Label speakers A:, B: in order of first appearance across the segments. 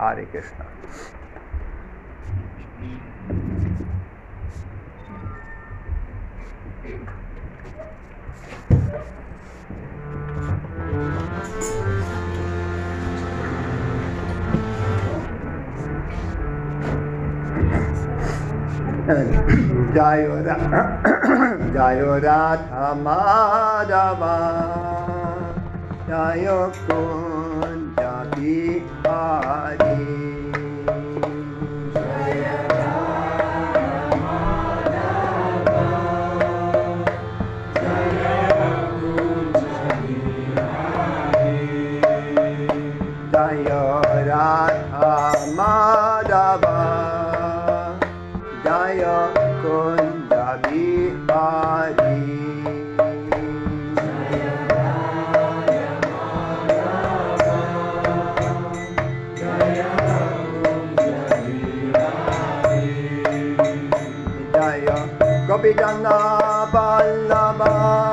A: हरे कृष्णा जायो रा जायो राधा जायो कौन जाती Hare Jagannaballabha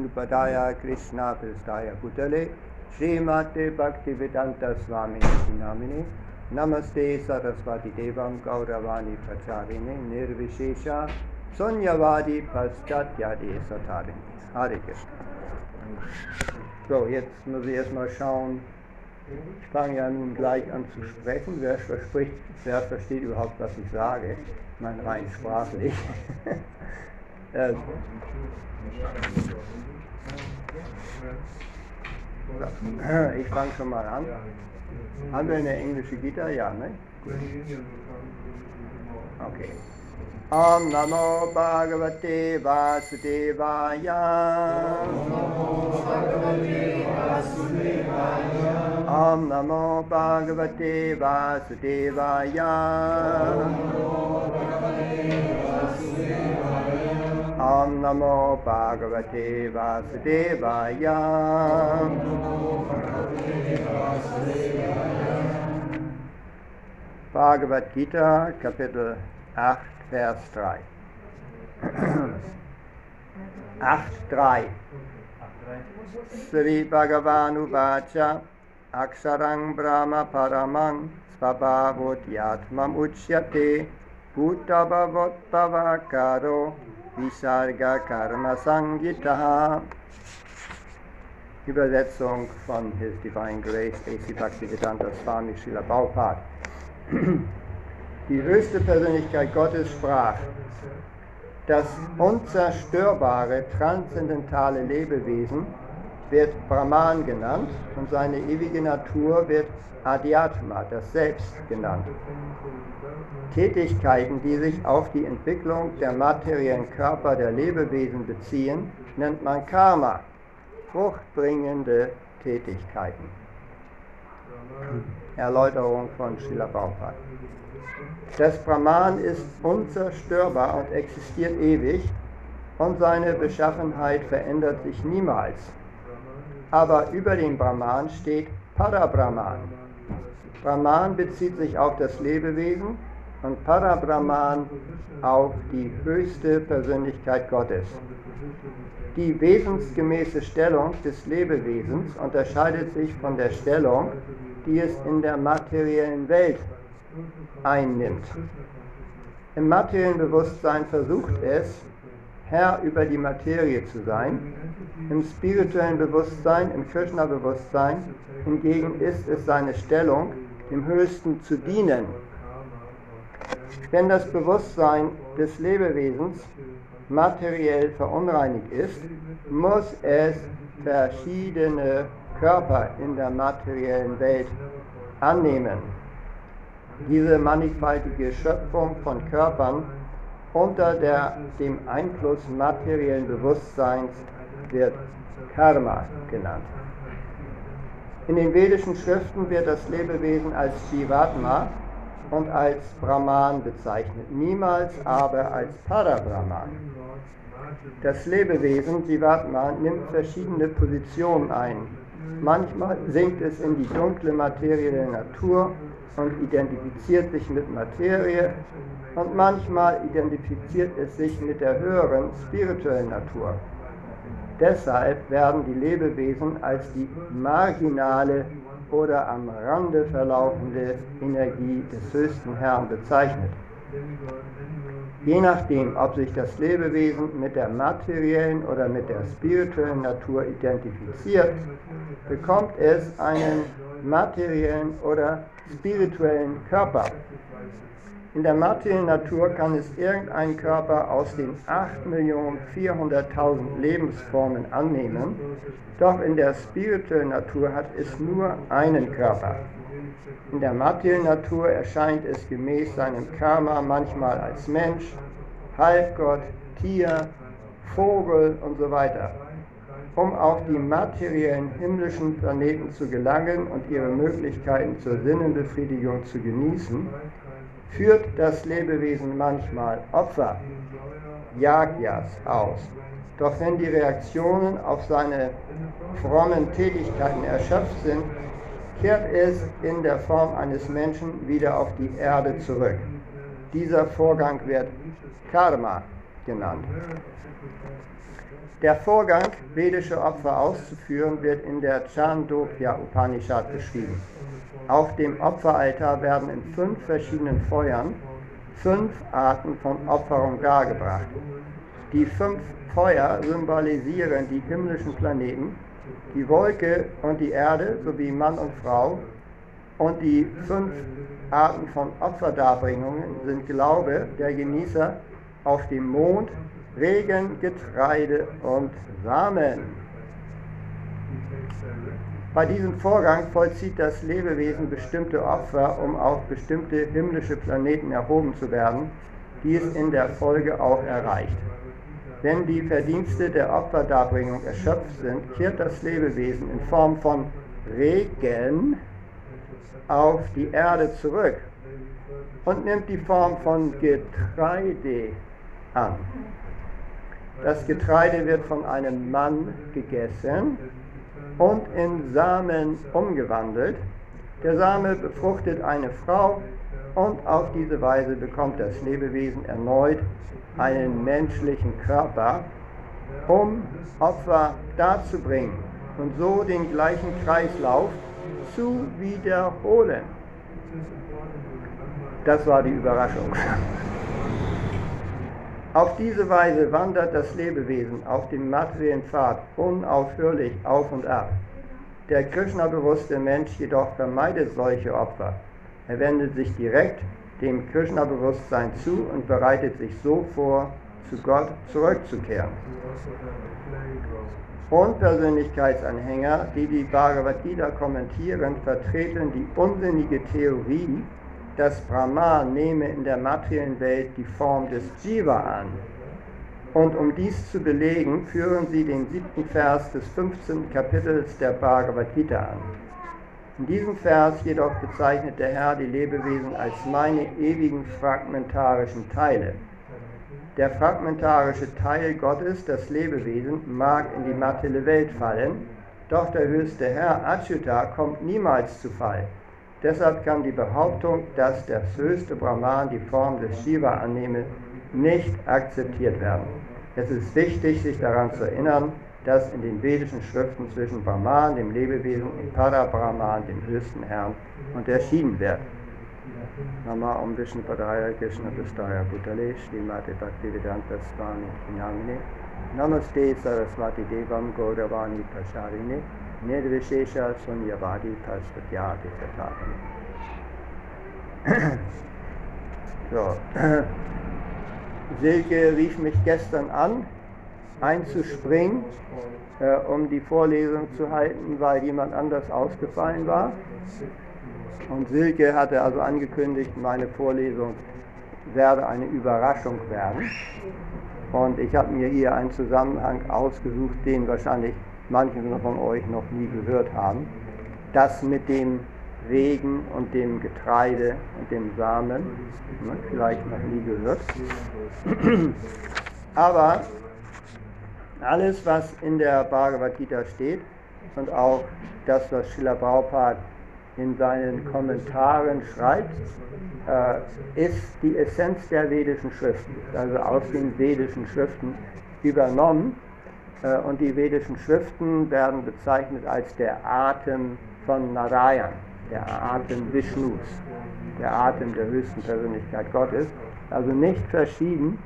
A: Vishnupadaya Krishna Pristaya Bhutale Srimate Bhaktivedanta Swami Namini Namaste Saraswati Devam Gauravani Pracharine Nirvishesha Sunyavadi Paschatya Satarini Hare Krishna. So, jetzt muss ich erstmal schauen. Ich fange ja nun gleich an zu sprechen. Wer, verspricht, wer versteht überhaupt, was ich sage? Ich meine rein sprachlich. Ich fange schon mal an. Haben wir eine englische Gitarre? Ja, ne? Okay. Om Namo Bhagavate Vasudevaya. Om Namo Bhagavate Vasudevaya. Om Namo Bhagavate Vasudevaya. Bhagavad Gita, Kapitel 8, Vers 3. 8.3 Sri Bhagavanu Vacha Aksharang Brahma Paramang Svabhavotyatmam Uchyate Bhutavavottavakaro Visarga Karma Sangita Übersetzung von His Divine Grace A.C. Bhaktivedanta Swami Srila Prabhupada. Die höchste Persönlichkeit Gottes sprach, Das unzerstörbare, transzendentale Lebewesen wird Brahman genannt und seine ewige Natur wird Adhyatma, das Selbst genannt. Tätigkeiten, die sich auf die Entwicklung der materiellen Körper der Lebewesen beziehen, nennt man Karma, fruchtbringende Tätigkeiten. Erläuterung von Srila Prabhupada. Das Brahman ist unzerstörbar und existiert ewig und seine Beschaffenheit verändert sich niemals. Aber über dem Brahman steht Parabrahman. Brahman bezieht sich auf das Lebewesen und Parabrahman auf die höchste Persönlichkeit Gottes. Die wesensgemäße Stellung des Lebewesens unterscheidet sich von der Stellung, die es in der materiellen Welt einnimmt. Im materiellen Bewusstsein versucht es, Herr über die Materie zu sein. Im spirituellen Bewusstsein, im Krishna-Bewusstsein hingegen ist es seine Stellung, dem Höchsten zu dienen. Wenn das Bewusstsein des Lebewesens materiell verunreinigt ist, muss es verschiedene Körper in der materiellen Welt annehmen. Diese mannigfaltige Schöpfung von Körpern unter der, dem Einfluss materiellen Bewusstseins wird Karma genannt. In den vedischen Schriften wird das Lebewesen als Jivatma und als Brahman bezeichnet, niemals aber als Parabrahman. Das Lebewesen Jivatma nimmt verschiedene Positionen ein. Manchmal sinkt es in die dunkle Materie der Natur und identifiziert sich mit Materie und manchmal identifiziert es sich mit der höheren spirituellen Natur. Deshalb werden die Lebewesen als die marginale oder am Rande verlaufende Energie des höchsten Herrn bezeichnet. Je nachdem, ob sich das Lebewesen mit der materiellen oder mit der spirituellen Natur identifiziert, bekommt es einen materiellen oder spirituellen Körper. In der materiellen Natur kann es irgendeinen Körper aus den 8.400.000 Lebensformen annehmen, doch in der spirituellen Natur hat es nur einen Körper. In der materiellen Natur erscheint es gemäß seinem Karma manchmal als Mensch, Halbgott, Tier, Vogel und so weiter. Um auf die materiellen himmlischen Planeten zu gelangen und ihre Möglichkeiten zur Sinnenbefriedigung zu genießen, führt das Lebewesen manchmal Opfer, Yagyas aus. Doch wenn die Reaktionen auf seine frommen Tätigkeiten erschöpft sind, kehrt es in der Form eines Menschen wieder auf die Erde zurück. Dieser Vorgang wird Karma genannt. Der Vorgang, vedische Opfer auszuführen, wird in der Chandogya Upanishad beschrieben. Auf dem Opferaltar werden in fünf verschiedenen Feuern fünf Arten von Opferung dargebracht. Die fünf Feuer symbolisieren die himmlischen Planeten, die Wolke und die Erde sowie Mann und Frau. Und die fünf Arten von Opferdarbringungen sind Glaube der Genießer auf dem Mond, Regen, Getreide und Samen. Bei diesem Vorgang vollzieht das Lebewesen bestimmte Opfer, um auf bestimmte himmlische Planeten erhoben zu werden, die es in der Folge auch erreicht. Wenn die Verdienste der Opferdarbringung erschöpft sind, kehrt das Lebewesen in Form von Regen auf die Erde zurück und nimmt die Form von Getreide an. Das Getreide wird von einem Mann gegessen und in Samen umgewandelt. Der Same befruchtet eine Frau und auf diese Weise bekommt das Lebewesen erneut einen menschlichen Körper, um Opfer darzubringen und so den gleichen Kreislauf zu wiederholen. Das war die Überraschung. Auf diese Weise wandert das Lebewesen auf dem materiellen Pfad unaufhörlich auf und ab. Der Krishna-bewusste Mensch jedoch vermeidet solche Opfer. Er wendet sich direkt dem Krishna-Bewusstsein zu und bereitet sich so vor, zu Gott zurückzukehren. Unpersönlichkeitsanhänger, die die Bhagavad Gita kommentieren, vertreten die unsinnige Theorie, dass Brahman nehme in der materiellen Welt die Form des Jiva an. Und um dies zu belegen, führen sie den siebten Vers des 15. Kapitels der Bhagavad Gita an. In diesem Vers jedoch bezeichnet der Herr die Lebewesen als meine ewigen fragmentarischen Teile. Der fragmentarische Teil Gottes, das Lebewesen, mag in die materielle Welt fallen, doch der höchste Herr Achyuta kommt niemals zu Fall. Deshalb kann die Behauptung, dass das höchste Brahman die Form des Shiva annehme, nicht akzeptiert werden. Es ist wichtig, sich daran zu erinnern, dass in den vedischen Schriften zwischen Brahman, dem Lebewesen, und Parabrahman, dem höchsten Herrn, unterschieden wird. Nama Om Vishnu Padaya Krishna Prastaya Bhutale Srimati Bhaktivedanta Swami Namine Namaste Saraswati Devam Gauravani Prasharine Nirvishesha Sunyavadi Tasvatyati Tathane So. Silke rief mich gestern an, einzuspringen, äh, um die Vorlesung zu halten, weil jemand anders ausgefallen war. Und Silke hatte also angekündigt, meine Vorlesung werde eine Überraschung werden. Und ich habe mir hier einen Zusammenhang ausgesucht, den wahrscheinlich manche von euch noch nie gehört haben. Das mit dem Regen und dem Getreide und dem Samen, ne, vielleicht noch nie gehört. Aber alles, was in der Bhagavad Gita steht und auch das, was Srila Prabhupada in seinen Kommentaren schreibt, äh, ist die Essenz der vedischen Schriften, also aus den vedischen Schriften übernommen. Äh, und die vedischen Schriften werden bezeichnet als der Atem von Narayan, der Atem Vishnus, der Atem der höchsten Persönlichkeit Gottes, also nicht verschieden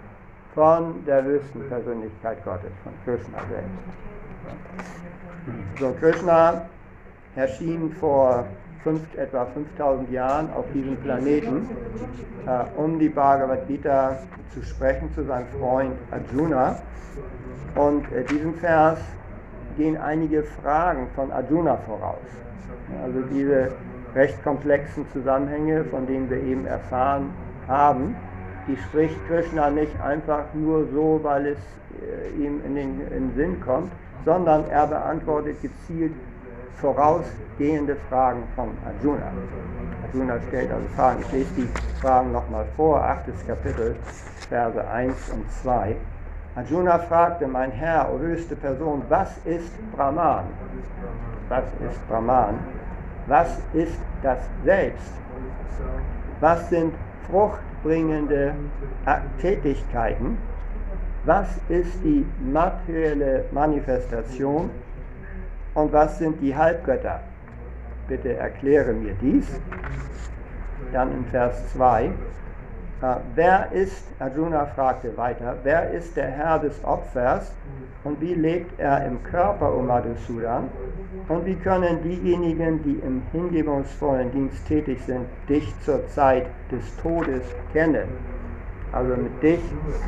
A: von der höchsten Persönlichkeit Gottes, von Krishna selbst. So, Krishna erschien vor fünf, etwa 5000 Jahren auf diesem Planeten, äh, um die Bhagavad Gita zu sprechen zu seinem Freund Arjuna. Und äh, diesem Vers gehen einige Fragen von Arjuna voraus. Also diese recht komplexen Zusammenhänge, von denen wir eben erfahren haben, die spricht Krishna nicht einfach nur so, weil es äh, ihm in den, in den Sinn kommt, sondern er beantwortet gezielt vorausgehende Fragen von Arjuna. Arjuna stellt also Fragen. Ich lese die Fragen nochmal vor, 8. Kapitel, Verse 1 und 2. Arjuna fragte, mein Herr, o höchste Person, was ist Brahman? Was ist Brahman? Was ist das Selbst? Was sind fruchtbringende Tätigkeiten? Was ist die materielle Manifestation und was sind die Halbgötter? Bitte erkläre mir dies. Dann in Vers 2. Äh, wer ist, Arjuna fragte weiter, wer ist der Herr des Opfers und wie lebt er im Körper, O Madhusudan? Und wie können diejenigen, die im hingebungsvollen Dienst tätig sind, dich zur Zeit des Todes kennen? Also mit dich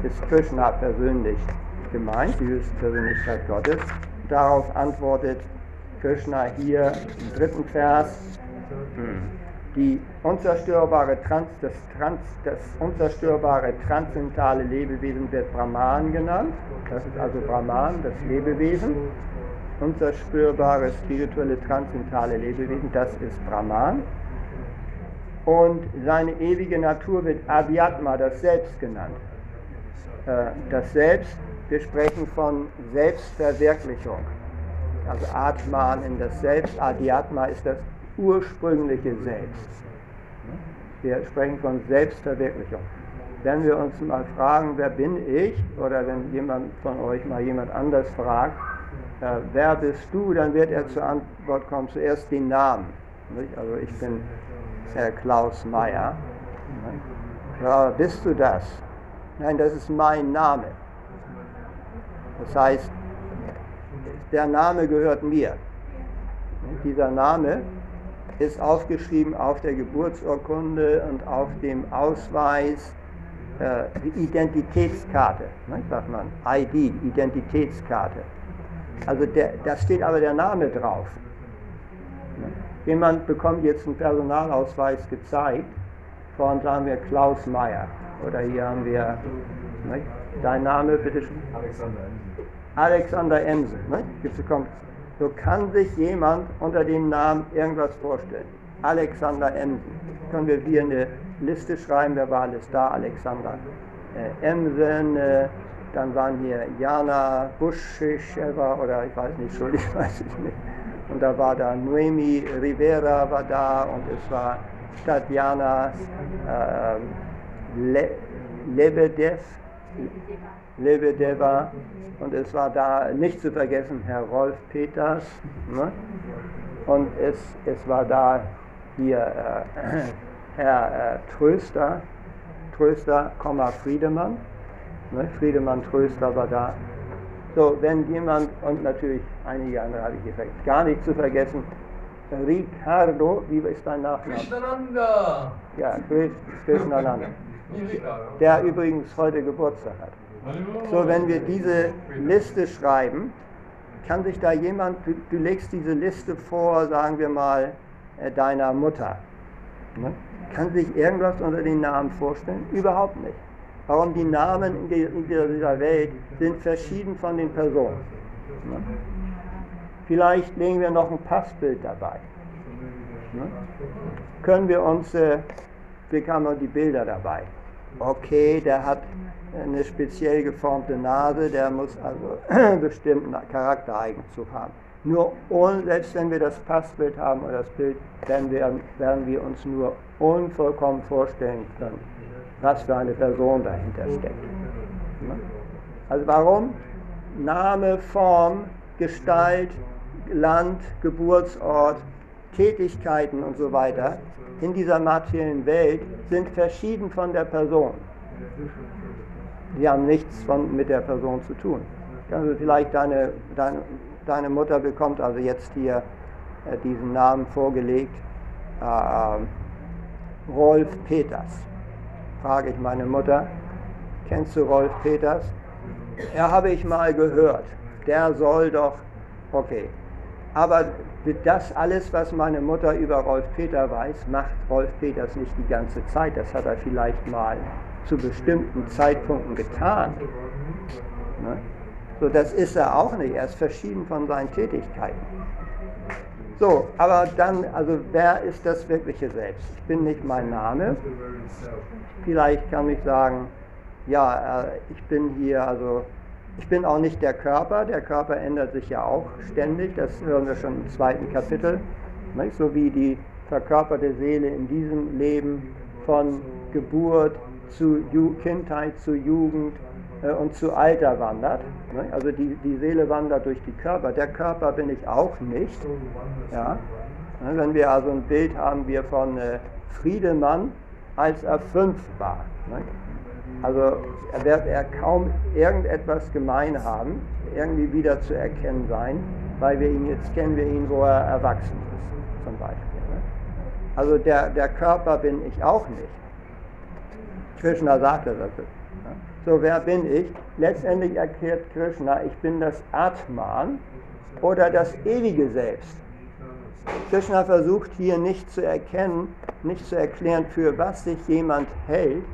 A: ist Krishna persönlich gemeint, die höchste Persönlichkeit Gottes. Darauf antwortet Krishna hier im dritten Vers, die unzerstörbare Trans, das, Trans, das unzerstörbare transzendentale Lebewesen wird Brahman genannt. Das ist also Brahman, das Lebewesen. Unzerstörbare spirituelle transzendentale Lebewesen, das ist Brahman. Und seine ewige Natur wird Abhyatma, das Selbst genannt. Äh, das Selbst, wir sprechen von Selbstverwirklichung also Atman in das Selbst, Adhyatma ist das ursprüngliche Selbst. Wir sprechen von Selbstverwirklichung. Wenn wir uns mal fragen, wer bin ich, oder wenn jemand von euch mal jemand anders fragt, äh, wer bist du, dann wird er zur Antwort kommen, zuerst den Namen. Nicht? Also ich bin Herr Klaus Meyer. Ja, bist du das? Nein, das ist mein Name. Das heißt, der Name gehört mir. Dieser Name ist aufgeschrieben auf der Geburtsurkunde und auf dem Ausweis äh, die Identitätskarte, ne, sagt man, ID, Identitätskarte. Also der, da steht aber der Name drauf. Jemand bekommt jetzt einen Personalausweis gezeigt von, sagen wir, Klaus Meyer. Oder hier haben wir, ne, dein Name bitte schon? Alexander Emsen. Alexander Emsen. Ne? So kann sich jemand unter dem Namen irgendwas vorstellen. Alexander Emsen. Können wir hier eine Liste schreiben, wer war alles da? Alexander äh, Emsen, äh, dann waren hier Jana Buschewa oder ich weiß nicht, Entschuldigung, weiß ich nicht. Und da war da Noemi Rivera war da und es war Tatjana äh, Le Lebedev, Lebedeva und es war da nicht zu vergessen Herr Rolf Peters ne? und es, es war da hier äh, Herr äh, Tröster, Tröster, Friedemann, ne? Friedemann Tröster war da. So, wenn jemand, und natürlich einige andere habe ich hier gar nicht zu vergessen, Ricardo, wie ist dein Nachname?
B: Krishnananda.
A: Ja, Krishnananda. Der übrigens heute Geburtstag hat. So, wenn wir diese Liste schreiben, kann sich da jemand, du, du legst diese Liste vor, sagen wir mal, äh, deiner Mutter. Ne? Kann sich irgendwas unter den Namen vorstellen? Überhaupt nicht. Warum die Namen in, die, in dieser Welt sind verschieden von den Personen. Ne? Vielleicht legen wir noch ein Passbild dabei. Ne? Können wir uns, äh, wir haben die Bilder dabei. Okay, der hat eine speziell geformte Nase, der muss also bestimmten Charaktereigenzug haben. Nur selbst wenn wir das Passbild haben oder das Bild, werden wir, werden wir uns nur unvollkommen vorstellen können, was für eine Person dahinter steckt. Ne? Also warum? Name, Form, Gestalt, Land, Geburtsort, Tätigkeiten und so weiter in dieser materiellen Welt sind verschieden von der Person. Die haben nichts von, mit der Person zu tun. Also vielleicht deine, deine, deine Mutter bekommt also jetzt hier äh, diesen Namen vorgelegt, äh, Rolf Peters. Frage ich meine Mutter, kennst du Rolf Peters? Ja, habe ich mal gehört. Der soll doch, okay. Aber das alles, was meine Mutter über Rolf Peter weiß, macht Rolf Peters nicht die ganze Zeit. Das hat er vielleicht mal zu bestimmten Zeitpunkten getan. Ne? So, das ist er auch nicht. Er ist verschieden von seinen Tätigkeiten. So, aber dann, also wer ist das wirkliche Selbst? Ich bin nicht mein Name. Vielleicht kann ich sagen, ja, äh, ich bin hier, also ich bin auch nicht der Körper. Der Körper ändert sich ja auch ständig. Das hören wir schon im zweiten Kapitel. Nicht? So wie die verkörperte Seele in diesem Leben von Geburt zu Ju Kindheit zu Jugend äh, und zu Alter wandert. Nicht? Also die, die Seele wandert durch die Körper. Der Körper bin ich auch nicht. Ja? Wenn wir also ein Bild haben wir von äh, Friedemann, als er fünf war. Nicht? Also wird er kaum irgendetwas gemein haben, irgendwie wieder zu erkennen sein, weil wir ihn jetzt kennen wir ihn, wo er erwachsen ist, zum Beispiel. Ne? Also der, der Körper bin ich auch nicht. Krishna sagte das. Ne? So, wer bin ich? Letztendlich erklärt Krishna, ich bin das Atman oder das ewige Selbst. Krishna versucht hier nicht zu erkennen, nicht zu erklären, für was sich jemand hält,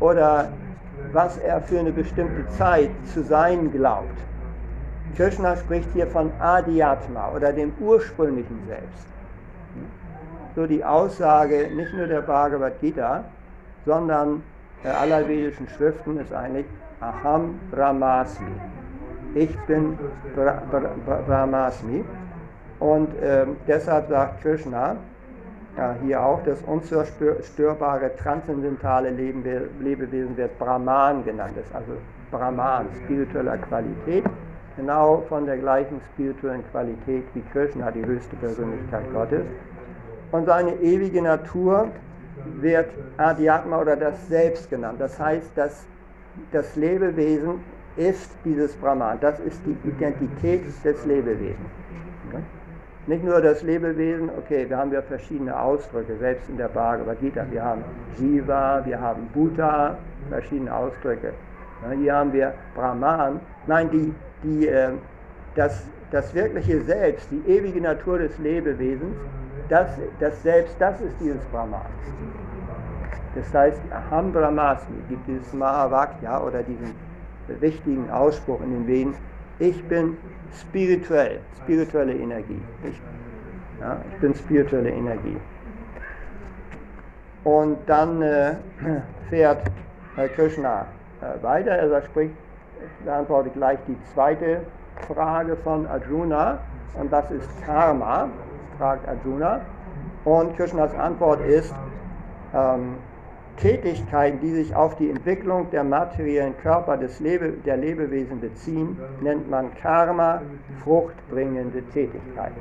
A: oder was er für eine bestimmte Zeit zu sein glaubt. Krishna spricht hier von Adhyatma oder dem ursprünglichen Selbst. So die Aussage nicht nur der Bhagavad Gita, sondern der aller vedischen Schriften ist eigentlich Aham Brahmasmi. Ich bin Bra Bra Brahmasmi. Und äh, deshalb sagt Krishna, ja, hier auch das unzerstörbare, transzendentale Lebewesen wird Brahman genannt, ist also Brahman, spiritueller Qualität, genau von der gleichen spirituellen Qualität wie Krishna, die höchste Persönlichkeit Gottes. Und seine ewige Natur wird Adhyatma oder das Selbst genannt. Das heißt, dass das Lebewesen ist dieses Brahman. Das ist die Identität des Lebewesens. nicht nur das Lebewesen, okay, wir haben ja verschiedene Ausdrücke, selbst in der Bhagavad Gita. Wir haben Jiva, wir haben Bhuta, verschiedene Ausdrücke. Hier haben wir Brahman. Nein, die, die, äh, das, das wirkliche Selbst, die ewige Natur des Lebewesens, das, das Selbst, das ist dieses Brahman. Das heißt, Aham Brahmasmi gibt dieses Mahavakya oder diesen wichtigen Ausspruch in den Veden, ich bin spirituell, spirituelle Energie. Ich, ja, ich bin spirituelle Energie. Und dann äh, fährt äh, Krishna äh, weiter, er spricht, beantwortet gleich die zweite Frage von Arjuna und das ist Karma, fragt Arjuna. Und Krishnas Antwort ist, ähm, Tätigkeiten, die sich auf die Entwicklung der materiellen Körper des Lebe, der Lebewesen beziehen, nennt man Karma, fruchtbringende Tätigkeiten.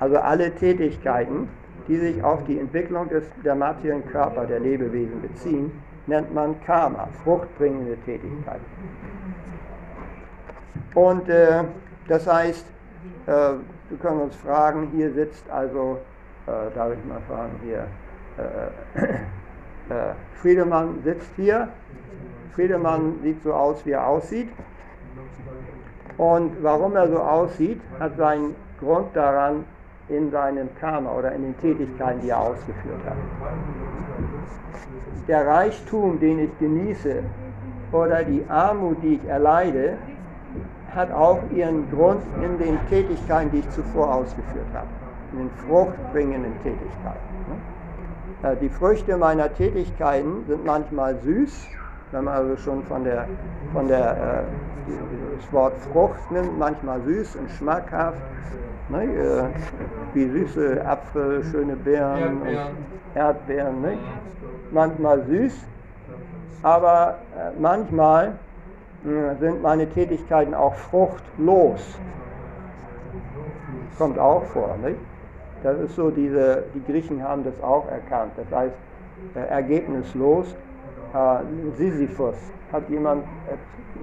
A: Also alle Tätigkeiten, die sich auf die Entwicklung des, der materiellen Körper der Lebewesen beziehen, nennt man Karma, fruchtbringende Tätigkeiten. Und äh, das heißt, äh, wir können uns fragen, hier sitzt also, äh, darf ich mal fragen, hier, äh, äh, Friedemann sitzt hier. Friedemann sieht so aus, wie er aussieht. Und warum er so aussieht, hat seinen Grund daran in seinem Karma oder in den Tätigkeiten, die er ausgeführt hat. Der Reichtum, den ich genieße, oder die Armut, die ich erleide, hat auch ihren Grund in den Tätigkeiten, die ich zuvor ausgeführt habe, in den fruchtbringenden Tätigkeiten. Äh, die Früchte meiner Tätigkeiten sind manchmal süß, wenn man also schon von der, von der äh, das Wort Frucht nimmt, manchmal süß und schmackhaft, ne, äh, wie süße Apfel, schöne Beeren und Erdbeeren, ne? manchmal süß, aber manchmal sind meine Tätigkeiten auch fruchtlos. Kommt auch vor, nicht? Das ist so diese, die Griechen haben das auch erkannt. Das heißt, äh, ergebnislos. Äh, Sisyphus. Hat jemand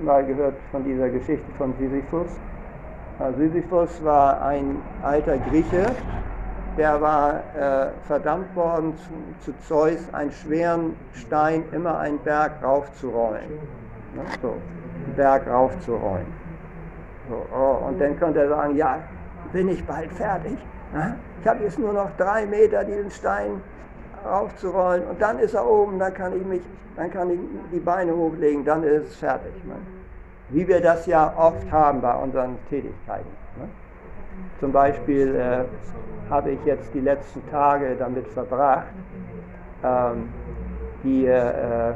A: mal gehört von dieser Geschichte von Sisyphus? Äh, Sisyphus war ein alter Grieche, der war äh, verdammt worden zu, zu, Zeus, einen schweren Stein immer einen Berg raufzurollen. Ne? So, einen Berg raufzurollen. So, oh, und dann könnte er sagen, ja, bin ich bald fertig. Ich habe jetzt nur noch drei Meter diesen Stein aufzurollen und dann ist er oben, dann kann ich mich, dann kann ich die Beine hochlegen, dann ist es fertig. Ne? Wie wir das ja oft haben bei unseren Tätigkeiten. Ne? Zum Beispiel äh, habe ich jetzt die letzten Tage damit verbracht, ähm, die äh,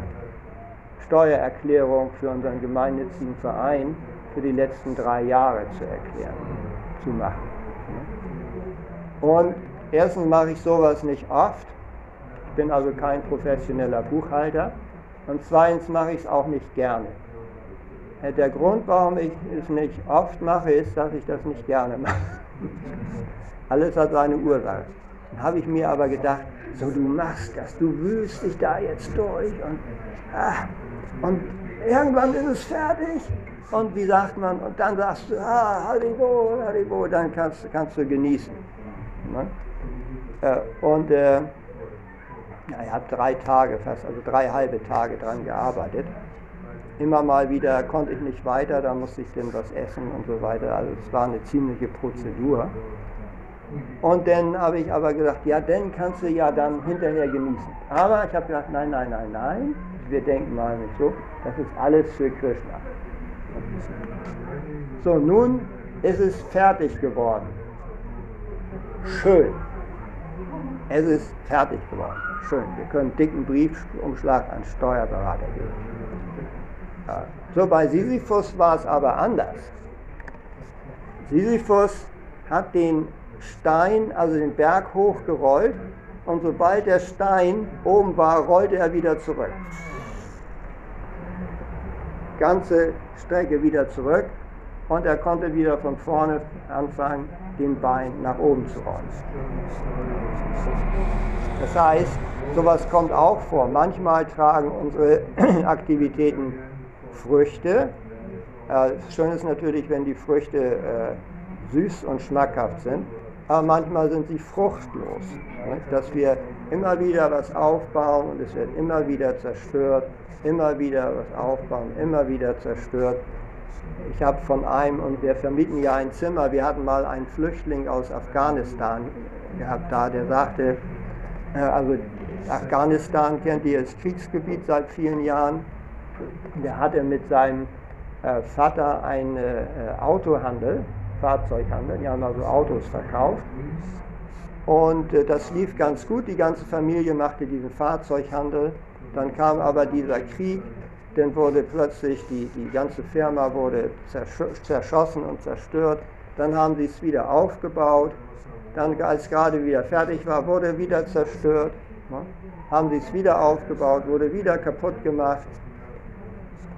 A: Steuererklärung für unseren gemeinnützigen Verein für die letzten drei Jahre zu erklären, zu machen. Und erstens mache ich sowas nicht oft. Ich bin also kein professioneller Buchhalter. Und zweitens mache ich es auch nicht gerne. Äh, der Grund, warum ich es nicht oft mache, ist, dass ich das nicht gerne mache. Alles hat seine Ursache. Habe ich mir aber gedacht, so du machst das, du wühlst dich da jetzt durch und, ah, und irgendwann ist es fertig. Und wie sagt man, und dann sagst du, ah, Haribo, Haribo, dann kannst, kannst du genießen. Ne? Äh, und äh, ich habe drei Tage fast, also drei halbe Tage dran gearbeitet. Immer mal wieder konnte ich nicht weiter, da musste ich dann was essen und so weiter. Also es war eine ziemliche Prozedur. Und dann habe ich aber gesagt, ja, dann kannst du ja dann hinterher genießen. Aber ich habe gesagt, nein, nein, nein, nein, wir denken mal nicht so, das ist alles für Krishna. So, nun ist es fertig geworden. Schön. Es ist fertig geworden. Schön. Wir können dicken Briefumschlag an Steuerberater geben. Ja. So, bei Sisyphus war es aber anders. Sisyphus hat den Stein, also den Berg hochgerollt und sobald der Stein oben war, rollte er wieder zurück. Ganze Strecke wieder zurück und er konnte wieder von vorne anfangen, den Bein nach oben zu rollen. Das heißt, sowas kommt auch vor. Manchmal tragen unsere Aktivitäten Früchte. Äh, schön ist natürlich, wenn die Früchte äh, süß und schmackhaft sind, aber manchmal sind sie fruchtlos. Dass wir immer wieder was aufbauen und es wird immer wieder zerstört, immer wieder was aufbauen, immer wieder zerstört. Ich habe von einem, und wir vermieten ja ein Zimmer, wir hatten mal einen Flüchtling aus Afghanistan gehabt da, der sagte, äh, also Afghanistan kennt ihr als Kriegsgebiet seit vielen Jahren. Der hatte mit seinem äh, Vater einen äh, Autohandel, Fahrzeughandel, die haben also Autos verkauft. Und äh, das lief ganz gut, die ganze Familie machte diesen Fahrzeughandel. Dann kam aber dieser Krieg, dann wurde plötzlich die, die ganze Firma wurde zerschossen und zerstört. Dann haben sie es wieder aufgebaut. Dann, als gerade wieder fertig war, wurde wieder zerstört. Ne? Haben sie es wieder aufgebaut, wurde wieder kaputt gemacht.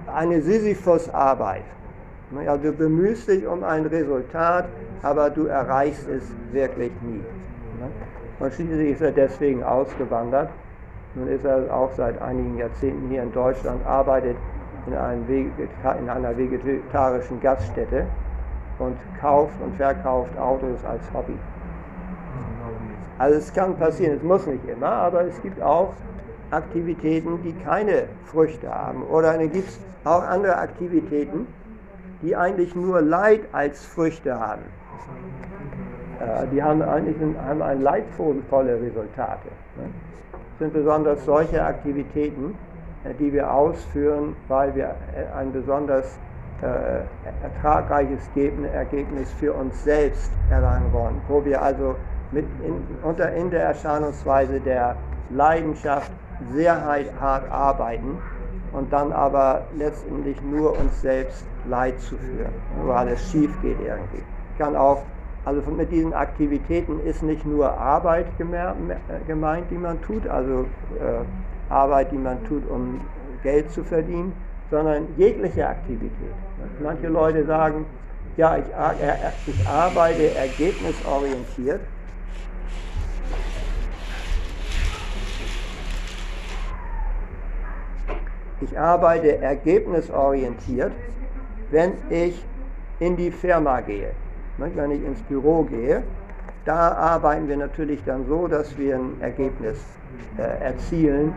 A: Eine Sisyphus-Arbeit. Ne? Also du bemühst dich um ein Resultat, aber du erreichst es wirklich nie. Ne? Und schließlich ist er deswegen ausgewandert. Nun ist er auch seit einigen Jahrzehnten hier in Deutschland, arbeitet in, in einer vegetarischen Gaststätte und kauft und verkauft Autos als Hobby. Also es kann passieren, es muss nicht immer, aber es gibt auch Aktivitäten, die keine Früchte haben. Oder dann gibt es auch andere Aktivitäten, die eigentlich nur Leid als Früchte haben. Äh, die haben eigentlich ein, haben ein leidvolle Resultate. Ne? Sind besonders solche Aktivitäten, äh, die wir ausführen, weil wir äh, ein besonders äh, ertragreiches Ergebnis für uns selbst erlangen wollen, wo wir also mit in, unter, in der Erscheinungsweise der Leidenschaft sehr hart arbeiten und dann aber letztendlich nur uns selbst Leid zu führen, weil es schief geht irgendwie. Kann auch, also mit diesen Aktivitäten ist nicht nur Arbeit gemeint, die man tut, also äh, Arbeit, die man tut, um Geld zu verdienen, sondern jegliche Aktivität. Manche Leute sagen, ja, ich, ich arbeite ergebnisorientiert Ich arbeite ergebnisorientiert, wenn ich in die Firma gehe. Wenn ich ins Büro gehe, da arbeiten wir natürlich dann so, dass wir ein Ergebnis äh, erzielen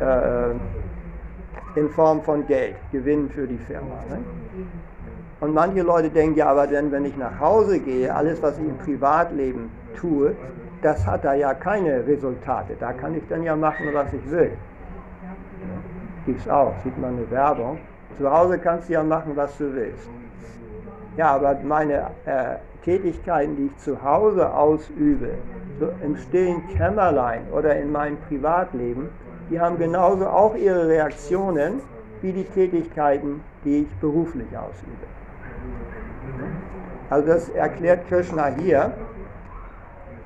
A: äh, in Form von Geld, Gewinn für die Firma. Ne? Und manche Leute denken ja, aber denn, wenn ich nach Hause gehe, alles, was ich im Privatleben tue, das hat da ja keine Resultate. Da kann ich dann ja machen, was ich will es auch, sieht man eine Werbung. Zu Hause kannst du ja machen, was du willst. Ja, aber meine äh, Tätigkeiten, die ich zu Hause ausübe, so im stillen Kämmerlein oder in meinem Privatleben, die haben genauso auch ihre Reaktionen wie die Tätigkeiten, die ich beruflich ausübe. Also das erklärt Krishna hier.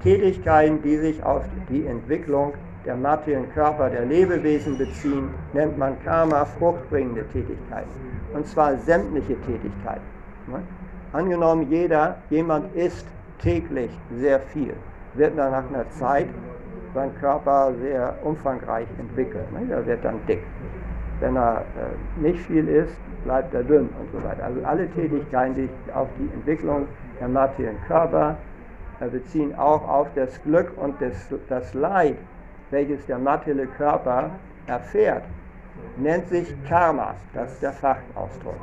A: Tätigkeiten, die sich auf die Entwicklung der materiellen Körper der Lebewesen beziehen, nennt man Karma fruchtbringende Tätigkeiten. Und zwar sämtliche Tätigkeiten. Ne? Angenommen, jeder, jemand isst täglich sehr viel, wird dann nach einer Zeit sein Körper sehr umfangreich entwickeln. Ne? Er wird dann dick. Wenn er äh, nicht viel isst, bleibt er dünn und so weiter. Also alle Tätigkeiten, die auf die Entwicklung der materiellen Körper äh, beziehen, auch auf das Glück und das, das Leid welches der materielle Körper erfährt, nennt sich Karma. Das ist der Fachausdruck.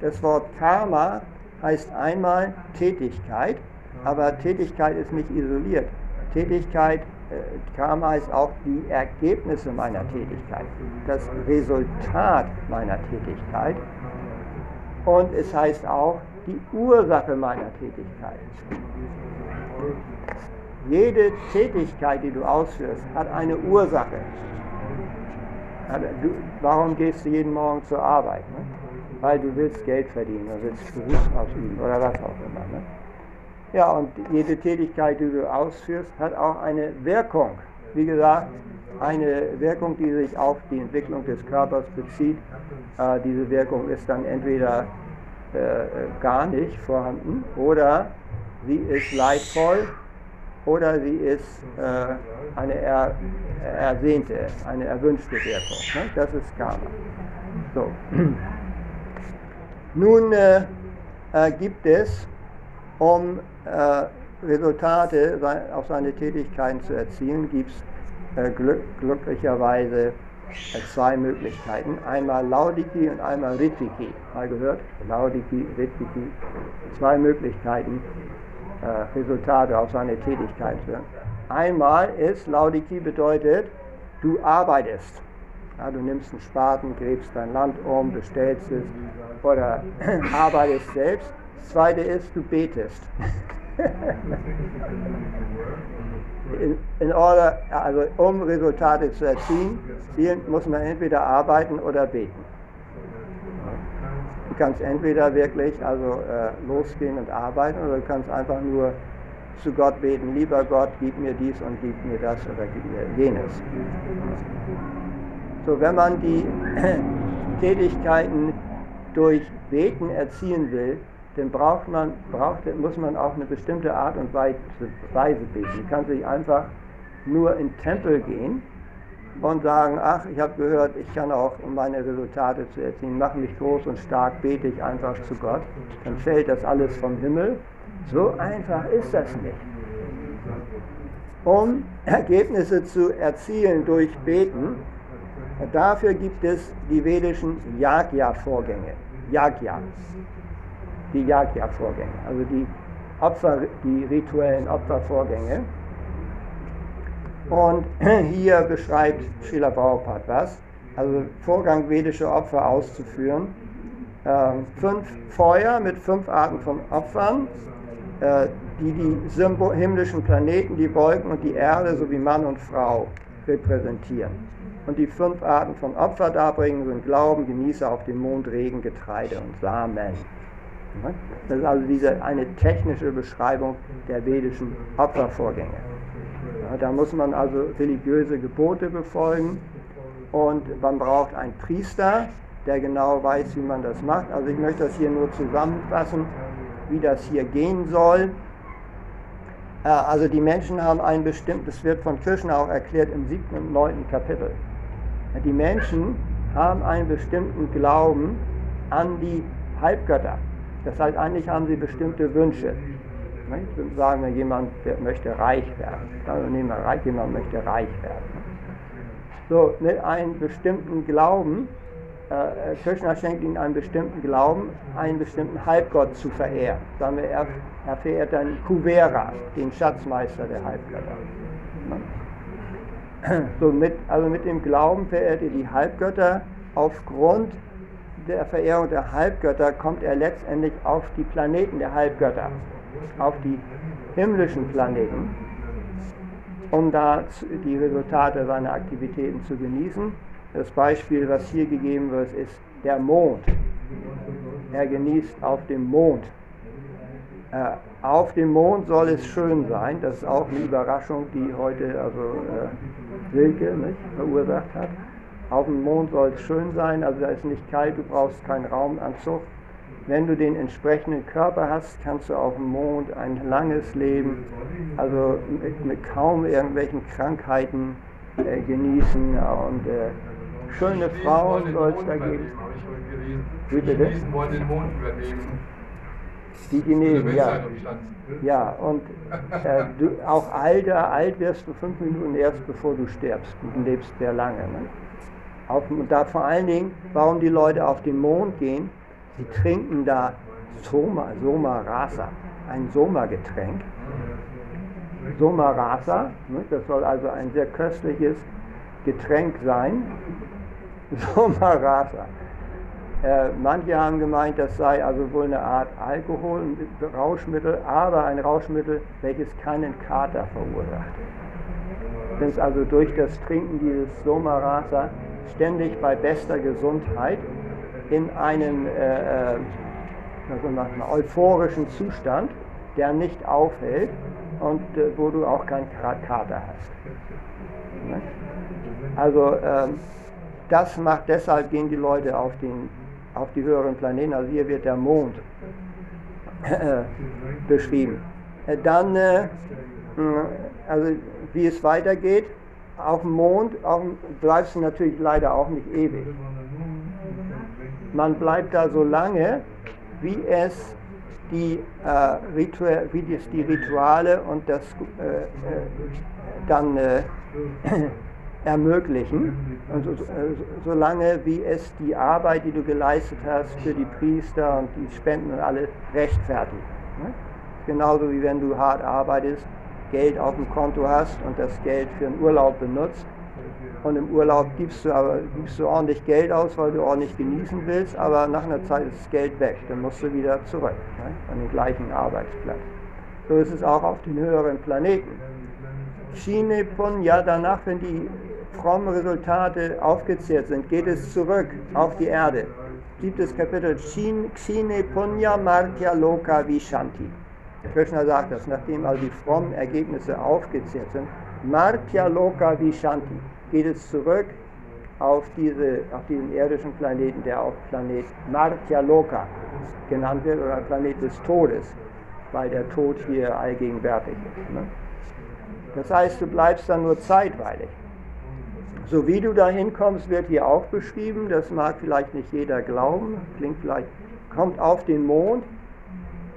A: Das Wort Karma heißt einmal Tätigkeit, aber Tätigkeit ist nicht isoliert. Tätigkeit, äh, Karma heißt auch die Ergebnisse meiner Tätigkeit, das Resultat meiner Tätigkeit. Und es heißt auch die Ursache meiner Tätigkeit. Jede Tätigkeit, die du ausführst, hat eine Ursache. Du, warum gehst du jeden Morgen zur Arbeit? Ne? Weil du willst Geld verdienen oder willst Beruf ausüben oder was auch immer. Ne? Ja, und jede Tätigkeit, die du ausführst, hat auch eine Wirkung. Wie gesagt, eine Wirkung, die sich auf die Entwicklung des Körpers bezieht. Äh, diese Wirkung ist dann entweder äh, gar nicht vorhanden oder sie ist leidvoll oder sie ist äh, eine er, ersehnte, eine erwünschte Wirkung. Ne? Das ist Karma. So. Nun äh, äh, gibt es um äh, Resultate auf seine Tätigkeiten zu erzielen, gibt es äh, glück, glücklicherweise äh, zwei Möglichkeiten. Einmal Laudiki und einmal Ritiki. Mal gehört? Laudiki, Ritiki. Zwei Möglichkeiten, äh, Resultate auf seine Tätigkeit zu hören. Einmal ist, Laudiki bedeutet, du arbeitest. Ja, du nimmst einen Spaten, gräbst dein Land um, bestellst es oder arbeitest selbst. Das zweite ist, du betest. in, in order, also um Resultate zu erzielen, muss man entweder arbeiten oder beten. Du kannst entweder wirklich also äh, losgehen und arbeiten oder du kannst einfach nur zu Gott beten, lieber Gott, gib mir dies und gib mir das oder gib mir jenes. So, wenn man die Tätigkeiten durch Beten erzielen will, dann braucht man, braucht, muss man auch eine bestimmte Art und Weise beten. Man kann sich einfach nur in Tempel gehen und sagen, ach, ich habe gehört, ich kann auch, um meine Resultate zu erzielen, mache mich groß und stark, bete ich einfach zu Gott. Dann fällt das alles vom Himmel. So einfach ist das nicht. Um Ergebnisse zu erzielen durch Beten, dafür gibt es die vedischen Yagya-Vorgänge. Yagya die Yagya-Vorgänge, also die, Opfer, die rituellen Opfervorgänge. Und hier beschreibt Srila Prabhupada was, also Vorgang vedische Opfer auszuführen. Ähm, fünf Feuer mit fünf Arten von Opfern, äh, die die Symbol himmlischen Planeten, die Wolken und die Erde sowie Mann und Frau repräsentieren. Und die fünf Arten von Opfer darbringen sind Glauben, Genieße auf den Mond, Regen, Getreide und Samen. Das ist also diese, eine technische Beschreibung der vedischen Opfervorgänge. Da muss man also religiöse Gebote befolgen und man braucht einen Priester, der genau weiß, wie man das macht. Also ich möchte das hier nur zusammenfassen, wie das hier gehen soll. Also die Menschen haben ein bestimmtes, wird von Krishna auch erklärt im siebten und neunten Kapitel. Die Menschen haben einen bestimmten Glauben an die Halbgötter. Das heißt, eigentlich haben sie bestimmte Wünsche. Nicht? Sagen wir, jemand möchte reich werden. Dann nehmen wir reich, jemand möchte reich werden. So, mit einem bestimmten Glauben, äh, Krishna schenkt ihnen einen bestimmten Glauben, einen bestimmten Halbgott zu verehren. Sagen wir, er, er verehrt dann Kuvera, den Schatzmeister der Halbgötter. So mit, also mit dem Glauben verehrt ihr die Halbgötter aufgrund der Verehrung der Halbgötter kommt er letztendlich auf die Planeten der Halbgötter, auf die himmlischen Planeten, um da die Resultate seiner Aktivitäten zu genießen. Das Beispiel, was hier gegeben wird, ist der Mond. Er genießt auf dem Mond. Äh, auf dem Mond soll es schön sein. Das ist auch eine Überraschung, die heute also äh, Silke nicht, verursacht hat. Auf dem Mond soll es schön sein, also da ist nicht kalt, du brauchst keinen Raumanzug. Wenn du den entsprechenden Körper hast, kannst du auf dem Mond ein langes Leben, also mit, mit kaum irgendwelchen Krankheiten äh, genießen und äh, schöne Frauen soll es da geben. Wie bitte? Die Chinesen, ja. Ja, und äh, du, auch alter, alt wirst du fünf Minuten erst, bevor du stirbst. Du lebst sehr lange. Ne? Auf, und da vor allen Dingen, warum die Leute auf den Mond gehen, sie trinken da Soma, Soma Rasa, ein Soma-Getränk. Soma Rasa, ne, das soll also ein sehr köstliches Getränk sein. Soma Rasa. Äh, manche haben gemeint, das sei also wohl eine Art Alkohol, ein Rauschmittel, aber ein Rauschmittel, welches keinen Kater verursacht. Wenn es also durch das Trinken dieses Soma Rasa ständig bei bester Gesundheit in einem äh, also euphorischen Zustand, der nicht aufhält und äh, wo du auch keinen Kater hast. Ne? Also ähm, das macht, deshalb gehen die Leute auf, den, auf die höheren Planeten, also hier wird der Mond äh, beschrieben. Äh, dann, äh, also wie es weitergeht, auf dem Mond auf, bleibst du natürlich leider auch nicht ewig. Man bleibt da so lange, wie es die, äh, Ritual, wie das, die Rituale und das äh, äh dann äh, ermöglichen. Und so, äh, solange wie es die Arbeit, die du geleistet hast für die Priester und die Spenden und alles rechtfertigt. Ne? Genauso wie wenn du hart arbeitest, Geld auf dem Konto hast und das Geld für einen Urlaub benutzt. Und im Urlaub gibst du, aber, gibst du ordentlich Geld aus, weil du ordentlich genießen willst, aber nach einer Zeit ist das Geld weg. Dann musst du wieder zurück ne? an den gleichen Arbeitsplatz. So ist es auch auf den höheren Planeten. Chine Punya, danach, wenn die frommen Resultate aufgezählt sind, geht es zurück auf die Erde. Siebtes Kapitel, Chine Punya Martya Loka Vishanti. Krishna sagt das, nachdem all die frommen Ergebnisse aufgezählt sind, Martya Loka Vishanti, geht es zurück auf, diese, auf diesen irdischen Planeten, der auch Planet Martya Loka genannt wird, oder Planet des Todes, weil der Tod hier allgegenwärtig ist. Ne? Das heißt, du bleibst dann nur zeitweilig. So wie du da hinkommst, wird hier auch beschrieben, das mag vielleicht nicht jeder glauben, klingt vielleicht, kommt auf den Mond,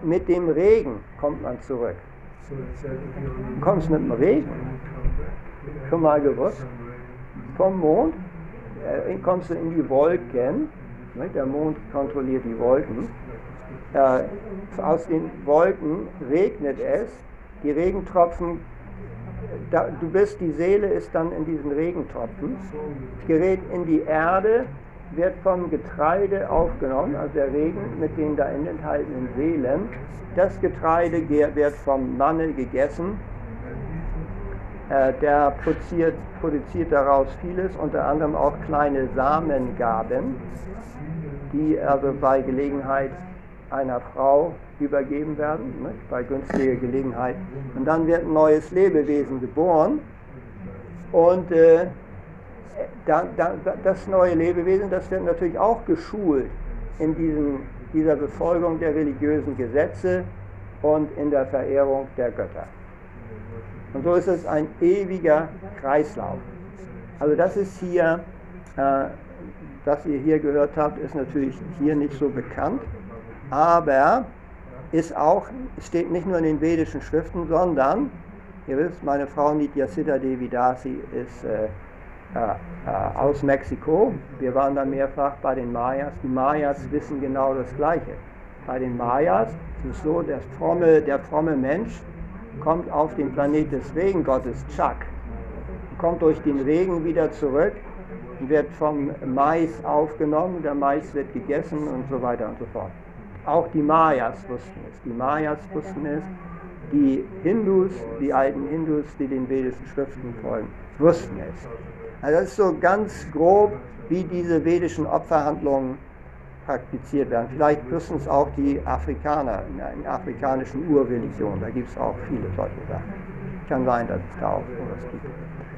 A: mit dem Regen kommt man zurück. Du kommst mit dem Regen. Schon mal gewusst? Vom Mond äh, kommst du in die Wolken. Ne? Der Mond kontrolliert die Wolken. Äh, aus den Wolken regnet es. Die Regentropfen, da, du bist, die Seele ist dann in diesen Regentropfen, gerät in die Erde wird vom Getreide aufgenommen, also der Regen mit den da enthaltenen Seelen. Das Getreide wird vom Manne gegessen. Äh, der produziert, produziert daraus vieles, unter anderem auch kleine Samengaben, die also bei Gelegenheit einer Frau übergeben werden, ne, bei günstiger Gelegenheit. Und dann wird ein neues Lebewesen geboren. Und äh, da, da, das neue Lebewesen, das wird natürlich auch geschult in diesen, dieser Befolgung der religiösen Gesetze und in der Verehrung der Götter. Und so ist es ein ewiger Kreislauf. Also das ist hier, äh, was ihr hier gehört habt, ist natürlich hier nicht so bekannt, aber ist auch, steht nicht nur in den vedischen Schriften, sondern, ihr wisst, meine Frau Nitya Siddha Devi Dasi ist äh, äh, aus Mexiko. Wir waren da mehrfach bei den Mayas. Die Mayas wissen genau das Gleiche. Bei den Mayas ist es so, der fromme, der fromme Mensch kommt auf den Planet des Regengottes Chak, kommt durch den Regen wieder zurück, wird vom Mais aufgenommen, der Mais wird gegessen und so weiter und so fort. Auch die Mayas wussten es. Die Mayas wussten es. Die Hindus, die alten Hindus, die den vedischen Schriften folgen, wussten es. Also das ist so ganz grob, wie diese vedischen Opferhandlungen praktiziert werden. Vielleicht wissen es auch die Afrikaner in, in afrikanischen Urreligionen. Da gibt es auch viele solche Sachen. Kann sein, dass es da auch sowas gibt.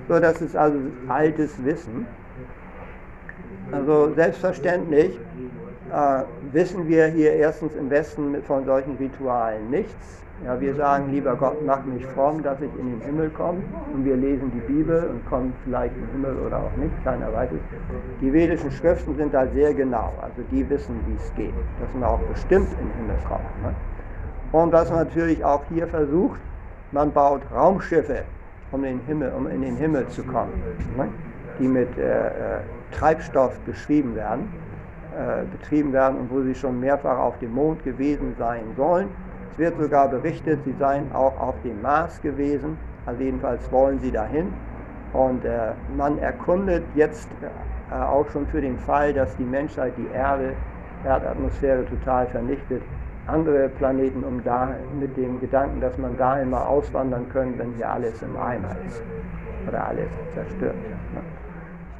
A: So, das ist also altes Wissen. Also selbstverständlich äh, wissen wir hier erstens im Westen von solchen Ritualen nichts. Ja, wir sagen, lieber Gott, mach mich fromm, dass ich in den Himmel komme. Und wir lesen die Bibel und kommen vielleicht in den Himmel oder auch nicht, keiner weiß es. Die vedischen Schriften sind da sehr genau, also die wissen, wie es geht, dass man auch bestimmt in den Himmel kommt. Ne? Und was man natürlich auch hier versucht, man baut Raumschiffe, um, den Himmel, um in den Himmel zu kommen, ne? die mit äh, äh, Treibstoff beschrieben werden, äh, betrieben werden und wo sie schon mehrfach auf dem Mond gewesen sein sollen es wird sogar berichtet, sie seien auch auf dem Mars gewesen, also jedenfalls wollen sie dahin. Und äh, man erkundet jetzt äh, auch schon für den Fall, dass die Menschheit die Erde, Erdatmosphäre total vernichtet, andere Planeten, um da mit dem Gedanken, dass man dahin mal auswandern können, wenn hier alles im Eimer ist oder alles zerstört. Ne?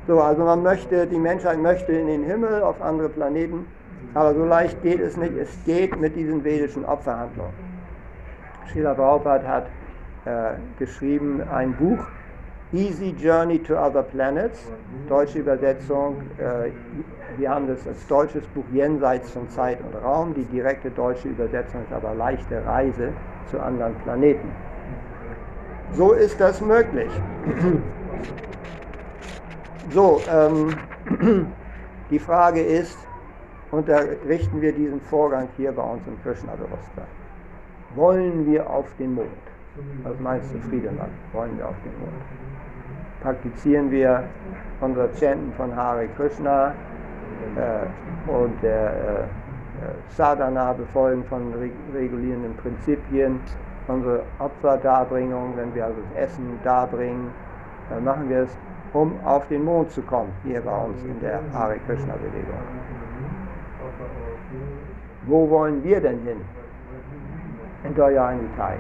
A: So, also man möchte, die Menschheit möchte in den Himmel, auf andere Planeten aber so leicht geht es nicht. Es geht mit diesen vedischen Opferhandlungen. Srila Prabhupada hat äh, geschrieben ein Buch, Easy Journey to Other Planets, deutsche Übersetzung. Äh, wir haben das als deutsches Buch Jenseits von Zeit und Raum. Die direkte deutsche Übersetzung ist aber leichte Reise zu anderen Planeten. So ist das möglich. So, ähm, die Frage ist, unterrichten wir diesen Vorgang hier bei uns im Krishna-Bewusstsein. Wollen wir auf den Mond? Was meinst du, Friedemann? Wollen wir auf den Mond? Praktizieren wir unser Chanten von Hare Krishna äh, und der äh, äh, Sadhana befolgen von regulierenden Prinzipien, unsere Opferdarbringung, wenn wir also das Essen darbringen, dann machen wir es, um auf den Mond zu kommen, hier bei uns in der Hare Krishna Bewegung. Wo wollen wir denn hin? In Dayanitai.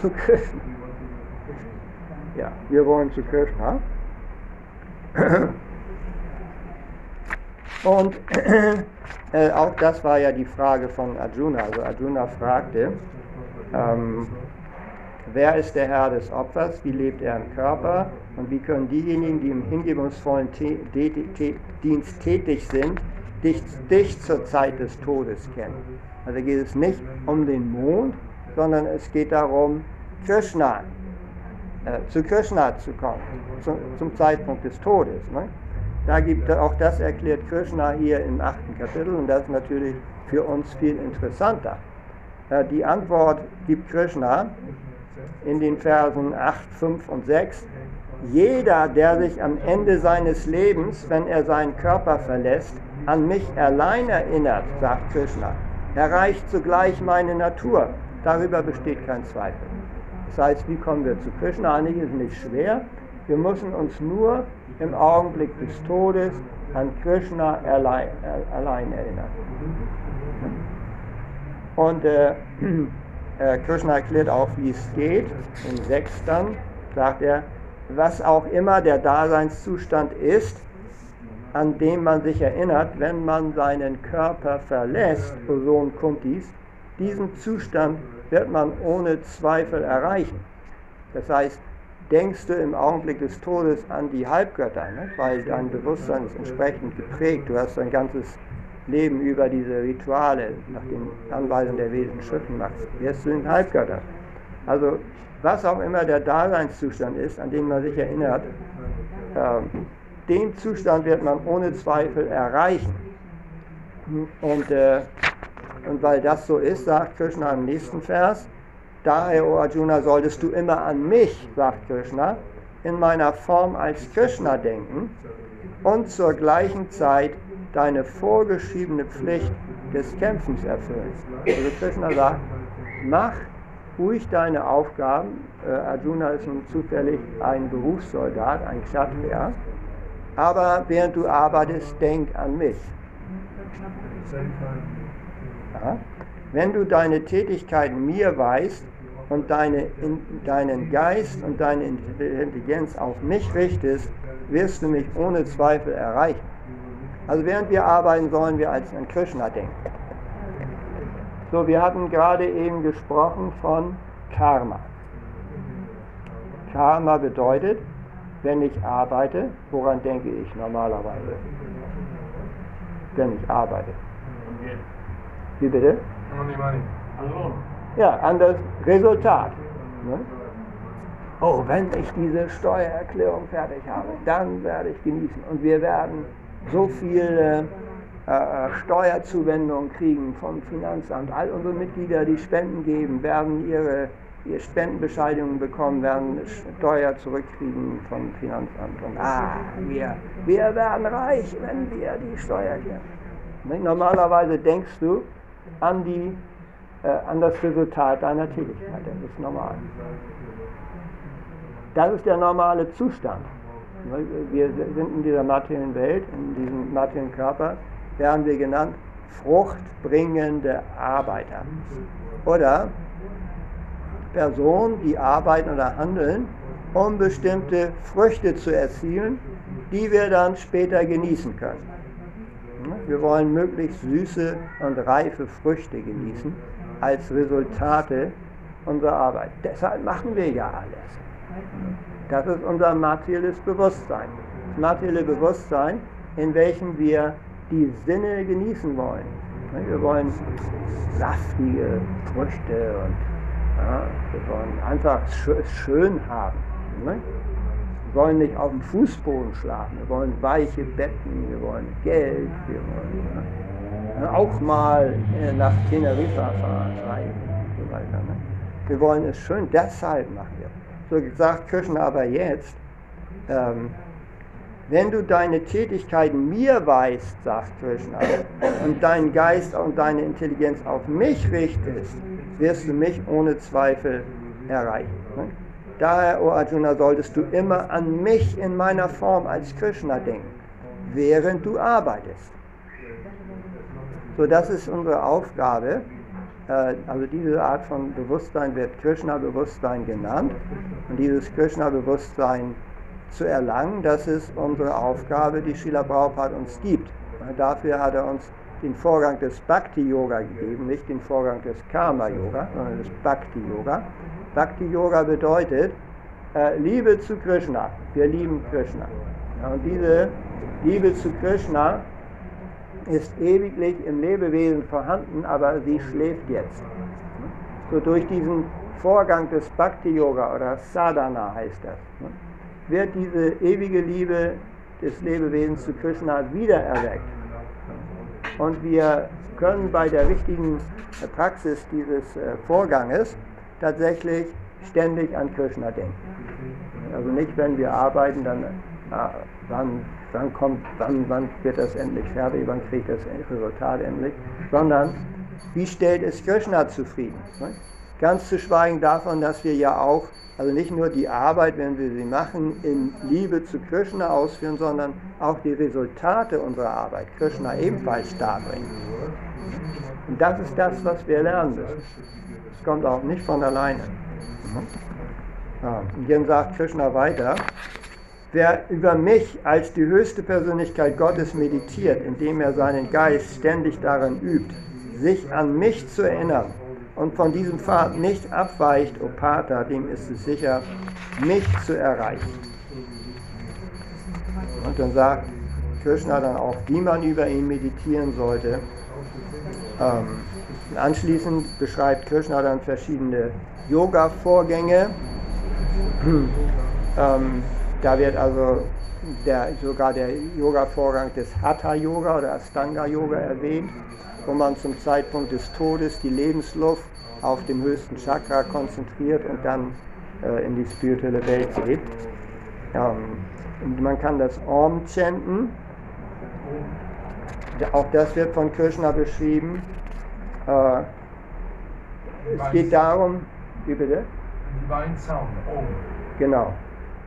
A: zu Krishna. Ja, wir wollen zu Krishna. Und äh, auch das war ja die Frage von Arjuna. Also Arjuna fragte, ähm, wer ist der Herr des Opfers, wie lebt er im Körper und wie können diejenigen, die im hingebungsvollen Dienst tätig sind, dich, dich zur Zeit des Todes kennen. Also geht es nicht um den Mond, sondern es geht darum, Krishna, äh, zu Krishna zu kommen, zu, zum Zeitpunkt des Todes. Ne? Da gibt auch das erklärt Krishna hier im achten Kapitel und das ist natürlich für uns viel interessanter. Äh, die Antwort gibt Krishna in den Versen 8, 5 und 6. Jeder, der sich am Ende seines Lebens, wenn er seinen Körper verlässt, an mich allein erinnert, sagt Krishna, erreicht zugleich meine Natur. Darüber besteht kein Zweifel. Das heißt, wie kommen wir zu Krishna? Eigentlich ist nicht schwer. Wir müssen uns nur im Augenblick des Todes an Krishna allein, allein erinnern. Und äh, äh, Krishna erklärt auch, wie es geht. Im 6. sagt er, was auch immer der Daseinszustand ist, an dem man sich erinnert, wenn man seinen Körper verlässt, O Sohn Kuntis, diesen Zustand wird man ohne Zweifel erreichen. Das heißt, denkst du im Augenblick des Todes an die Halbgötter, ne? weil dein Bewusstsein ist entsprechend geprägt. Du hast dein ganzes Leben über diese Rituale nach den Anweisungen der Wesen Schriften machst. Wirst du den Halbgötter. Also was auch immer der Daseinszustand ist, an den man sich erinnert, äh, den Zustand wird man ohne Zweifel erreichen. Und, äh, und weil das so ist, sagt Krishna im nächsten Vers, Daher, O Arjuna, solltest du immer an mich, sagt Krishna, in meiner Form als Krishna denken und zur gleichen Zeit deine vorgeschriebene Pflicht des Kämpfens erfüllen. Also Krishna sagt, mach ruhig deine Aufgaben. Äh, Arjuna ist nun zufällig ein Berufssoldat, ein Kshatriya. Aber während du arbeitest, denk an mich. Ja? Wenn du deine Tätigkeiten mir weißt, und deine, in, deinen Geist und deine Intelligenz auf mich richtest, wirst du mich ohne Zweifel erreichen. Also während wir arbeiten, sollen wir als an Krishna denken. So, wir hatten gerade eben gesprochen von Karma. Karma bedeutet, wenn ich arbeite, woran denke ich normalerweise? Wenn ich arbeite. Wie bitte? Ja, an das Resultat. Ne? Oh, wenn ich diese Steuererklärung fertig habe, dann werde ich genießen. Und wir werden so viele äh, äh, Steuerzuwendungen kriegen vom Finanzamt. All unsere Mitglieder, die Spenden geben, werden ihre Spendenbescheinigungen bekommen, werden Steuer zurückkriegen vom Finanzamt. Und ah, wir, wir werden reich, wenn wir die Steuer klären. Normalerweise denkst du an die äh, an das Resultat deiner Tätigkeit. Das ist normal. Das ist der normale Zustand. Wir sind in dieser materiellen Welt, in diesem materiellen Körper, werden wir genannt fruchtbringende Arbeiter. Oder Personen, die arbeiten oder handeln, um bestimmte Früchte zu erzielen, die wir dann später genießen können. Wir wollen möglichst süße und reife Früchte genießen als Resultate unserer Arbeit. Deshalb machen wir ja alles. Das ist unser materielles Bewusstsein. Das materielle Bewusstsein, in welchem wir die Sinne genießen wollen. Wir wollen saftige Früchte und ja, wir wollen einfach schön haben. Wir wollen nicht auf dem Fußboden schlafen, wir wollen weiche Betten, wir wollen Geld, wir wollen ja, auch mal äh, nach Teneriffa fahren, und so weiter. Ne? Wir wollen es schön, deshalb machen wir. So gesagt Krishna aber jetzt, ähm, wenn du deine Tätigkeiten mir weißt, sagt Krishna, und deinen Geist und deine Intelligenz auf mich richtest, wirst du mich ohne Zweifel erreichen. Daher, O Arjuna, solltest du immer an mich in meiner Form als Krishna denken, während du arbeitest. So, das ist unsere Aufgabe. Äh, also diese Art von Bewusstsein wird Krishna-Bewusstsein genannt. Und dieses Krishna-Bewusstsein zu erlangen, das ist unsere Aufgabe, die Srila Prabhupada uns gibt. Dafür hat er uns den Vorgang des Bhakti-Yoga gegeben, nicht den Vorgang des Karma-Yoga, sondern des Bhakti-Yoga. Bhakti-Yoga bedeutet äh, Liebe zu Krishna. Wir lieben Krishna. Ja, und diese Liebe zu Krishna ist ewiglich im Lebewesen vorhanden, aber sie schläft jetzt. So durch diesen Vorgang des Bhakti-Yoga oder Sadhana heißt das, wird diese ewige Liebe des Lebewesens zu Krishna wiedererweckt. Und wir können bei der richtigen Praxis dieses äh, Vorganges tatsächlich ständig an Krishna denken. Also nicht, wenn wir arbeiten, dann äh, wann, wann, kommt, wann, wann wird das endlich fertig, wann kriegt das Resultat endlich, sondern wie stellt es Krishna zufrieden? Ne? Ganz zu schweigen davon, dass wir ja auch, also nicht nur die Arbeit, wenn wir sie machen, in Liebe zu Krishna ausführen, sondern auch die Resultate unserer Arbeit Krishna ebenfalls darbringen. Und das ist das, was wir lernen müssen. Es kommt auch nicht von alleine. Und dann sagt Krishna weiter, wer über mich als die höchste Persönlichkeit Gottes meditiert, indem er seinen Geist ständig darin übt, sich an mich zu erinnern und von diesem Pfad nicht abweicht, O Pater, dem ist es sicher, mich zu erreichen. Und dann sagt Krishna dann auch, wie man über ihn meditieren sollte. Ähm, anschließend beschreibt Krishna dann verschiedene Yoga-Vorgänge. ähm, da wird also der, sogar der Yoga-Vorgang des Hatha-Yoga oder Astanga-Yoga erwähnt, wo man zum Zeitpunkt des Todes die Lebensluft auf dem höchsten Chakra konzentriert und dann äh, in die spirituelle Welt geht. Ähm, man kann das Om chanten. Auch das wird von Krishna beschrieben. Äh, es geht darum, wie bitte? Divine Sound, Om. Genau.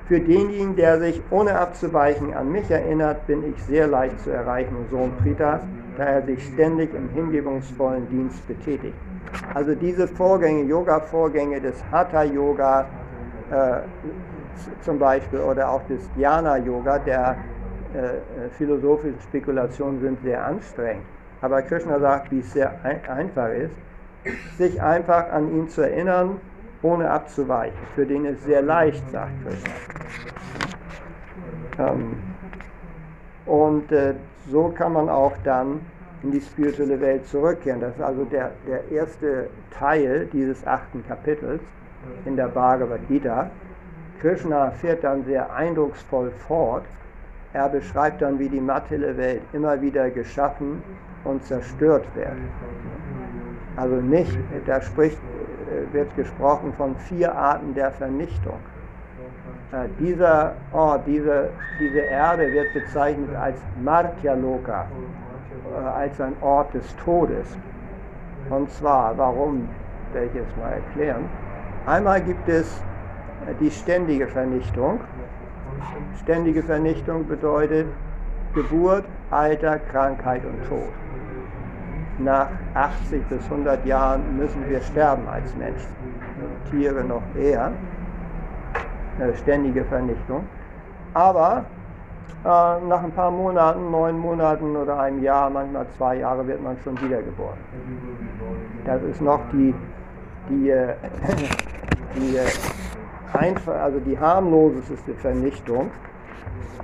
A: Für denjenigen, der sich ohne abzuweichen an mich erinnert, bin ich sehr leicht zu erreichen, Sohn Pritas, da er sich ständig im hingebungsvollen Dienst betätigt. Also diese Vorgänge, Yoga-Vorgänge des Hatha-Yoga äh, zum Beispiel oder auch des Dhyana-Yoga, der äh, äh, philosophischen Spekulationen sind sehr anstrengend. Aber Krishna sagt, wie es sehr ein einfach ist, sich einfach an ihn zu erinnern ohne abzuweichen. Für den ist sehr leicht, sagt Krishna. Ähm, und äh, so kann man auch dann in die spirituelle Welt zurückkehren. Das ist also der, der erste Teil dieses achten Kapitels in der Bhagavad Gita. Krishna fährt dann sehr eindrucksvoll fort. Er beschreibt dann, wie die materielle Welt immer wieder geschaffen und zerstört wird. Also nicht, da spricht wird gesprochen von vier Arten der Vernichtung. Äh, dieser Ort, diese, diese Erde wird bezeichnet als Martyaloka, äh, als ein Ort des Todes. Und zwar, warum, werde ich jetzt mal erklären. Einmal gibt es äh, die ständige Vernichtung. Ständige Vernichtung bedeutet Geburt, Alter, Krankheit und Tod nach 80 bis 100 Jahren müssen wir sterben als Menschen. Tiere noch eher. Eine ständige Vernichtung. Aber äh, nach ein paar Monaten, neun Monaten oder einem Jahr, manchmal zwei Jahre, wird man schon wiedergeboren. Das ist noch die, die, äh, die, äh, einfach, also die harmloseste Vernichtung.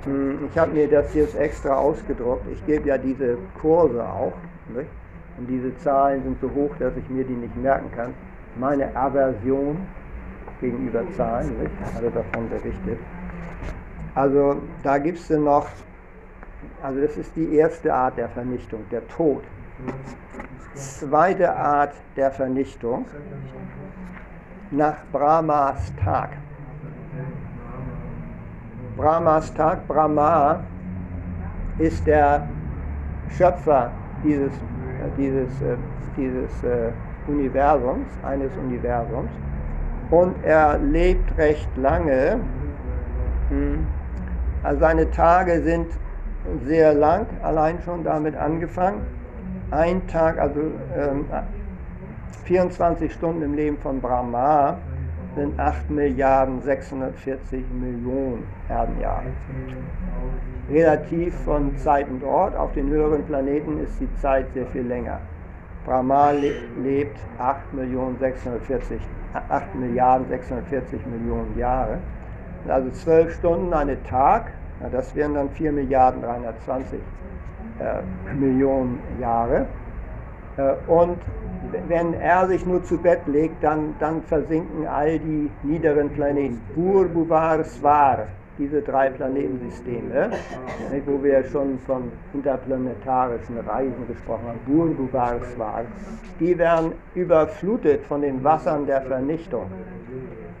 A: Hm, ich habe mir das jetzt extra ausgedruckt. Ich gebe ja diese Kurse auch. Nicht? Und diese Zahlen sind so hoch, dass ich mir die nicht merken kann. Meine Aversion gegenüber Zahlen, nicht? alle davon berichtet. Also da gibt es noch, also das ist die erste Art der Vernichtung, der Tod. Zweite Art der Vernichtung nach Brahmas Tag. Brahmas Tag, Brahma ist der Schöpfer dieses, dieses, äh, dieses äh, Universums, eines Universums. Und er lebt recht lange. Hm. Also seine Tage sind sehr lang, allein schon damit angefangen. Ein Tag, also ähm, 24 Stunden im Leben von Brahma sind 8 Milliarden 640 Millionen Erdenjahre. Relativ von Zeit und Ort, auf den höheren Planeten ist die Zeit sehr viel länger. Brahma lebt 8, Millionen 640, 8 Milliarden 640 Millionen Jahre. Also 12 Stunden einen Tag, das wären dann 4 Milliarden 320 äh, Millionen Jahre. Äh, und wenn er sich nur zu Bett legt, dann, dann versinken all die niederen Planeten. Bur, Buvar, Swar, diese drei Planetensysteme, wo wir schon von interplanetarischen Reisen gesprochen haben, Bur, Buvar, Swar, die werden überflutet von den Wassern der Vernichtung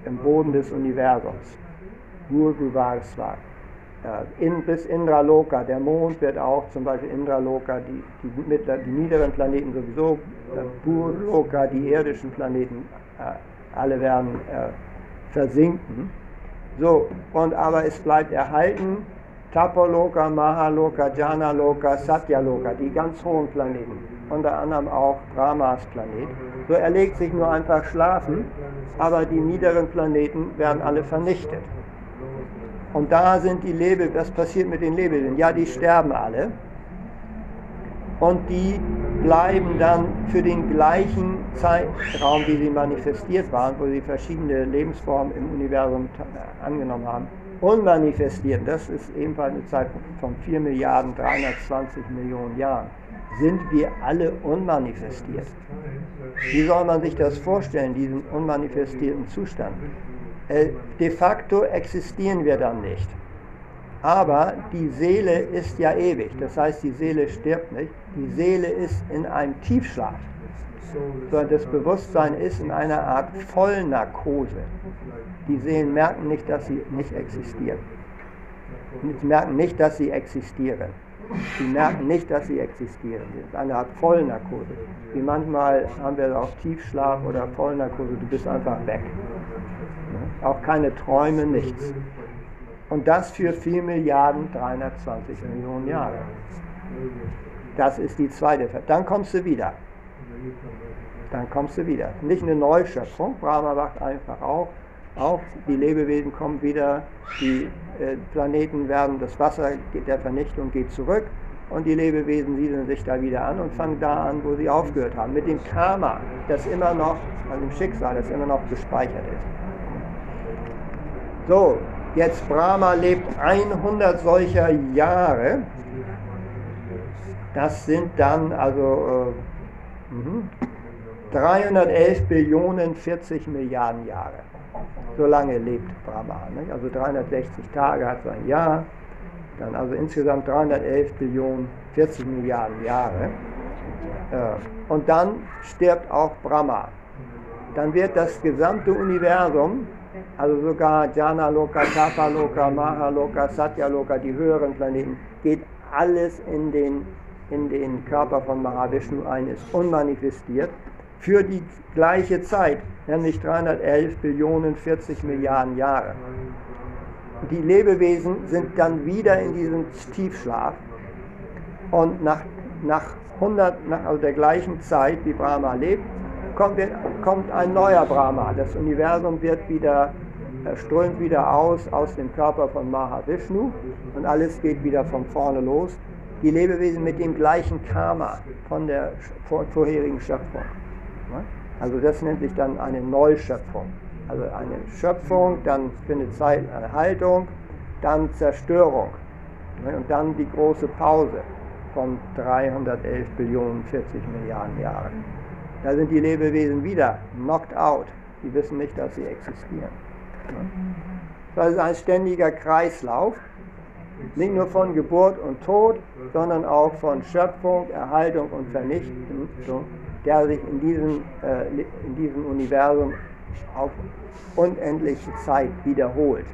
A: im Boden des Universums. Bur, Buvar, Swar. In, bis Indraloka, der Mond wird auch zum Beispiel Indraloka, die, die, die niederen Planeten sowieso, äh, Burloka, die irdischen Planeten, äh, alle werden äh, versinken. So, und aber es bleibt erhalten Tapoloka, Mahaloka, Janaloka, Satyaloka, die ganz hohen Planeten, unter anderem auch Brahmas Planet. So er legt sich nur einfach schlafen, aber die niederen Planeten werden alle vernichtet. Und da sind die Lebewesen, was passiert mit den Lebewesen? Ja, die sterben alle. Und die bleiben dann für den gleichen Zeitraum, wie sie manifestiert waren, wo sie verschiedene Lebensformen im Universum angenommen haben, unmanifestiert. Das ist ebenfalls eine Zeit von 4 Milliarden 320 Millionen Jahren. Sind wir alle unmanifestiert? Wie soll man sich das vorstellen, diesen unmanifestierten Zustand? Äh, de facto existieren wir dann nicht. Aber die Seele ist ja ewig, das heißt, die Seele stirbt nicht. Die Seele ist in einem Tiefschlaf. Sondern das Bewusstsein ist in einer Art Vollnarkose. Die Seelen merken nicht, dass sie nicht existieren. Sie merken nicht, dass sie existieren. Sie merken nicht, dass sie existieren. Das ist eine Art Vollnarkose. Wie manchmal haben wir auch Tiefschlaf oder Vollnarkose, du bist einfach weg. Auch keine Träume, nichts. Und das für 4 Milliarden 320 Millionen Jahre. Das ist die zweite Dann kommst du wieder. Dann kommst du wieder. Nicht eine Neuschöpfung. Brahma wacht einfach auf. auf. Die Lebewesen kommen wieder. Die äh, Planeten werden, das Wasser der Vernichtung geht zurück. Und die Lebewesen siedeln sich da wieder an und fangen da an, wo sie aufgehört haben. Mit dem Karma, das immer noch, also dem Schicksal, das immer noch gespeichert ist. So, jetzt Brahma lebt 100 solcher Jahre. Das sind dann also äh, 311 mhm, Billionen 40 Milliarden Jahre. So lange lebt Brahma. Nicht? Also 360 Tage hat sein Jahr. Dann also insgesamt 311 Billionen 40 Milliarden Jahre. Äh, und dann stirbt auch Brahma. Dann wird das gesamte Universum also sogar Jana Loka, Tapa Loka, Maha Loka, Satya Loka, die höheren Planeten, geht alles in den, in den Körper von Mahavishnu ein, ist unmanifestiert für die gleiche Zeit, nämlich 311 Billionen 40 Milliarden Jahre. Die Lebewesen sind dann wieder in diesem Tiefschlaf und nach, nach 100, nach also der gleichen Zeit, wie Brahma lebt, kommt, kommt ein neuer Brahma. Das Universum wird wieder, äh, strömt wieder aus aus dem Körper von Mahavishnu und alles geht wieder von vorne los. Die Lebewesen mit dem gleichen Karma von der vorherigen Schöpfung. Also das nennt sich dann eine Neuschöpfung. Also eine Schöpfung, dann findet Zeit eine Haltung, dann Zerstörung und dann die große Pause von 311 Billionen 40 Milliarden Jahren. Da sind die Lebewesen wieder knocked out. Die wissen nicht, dass sie existieren. Das ist ein ständiger Kreislauf, nicht nur von Geburt und Tod, sondern auch von Schöpfung, Erhaltung und Vernichtung, der sich in diesem, äh, in diesem Universum auf unendliche Zeit wiederholt.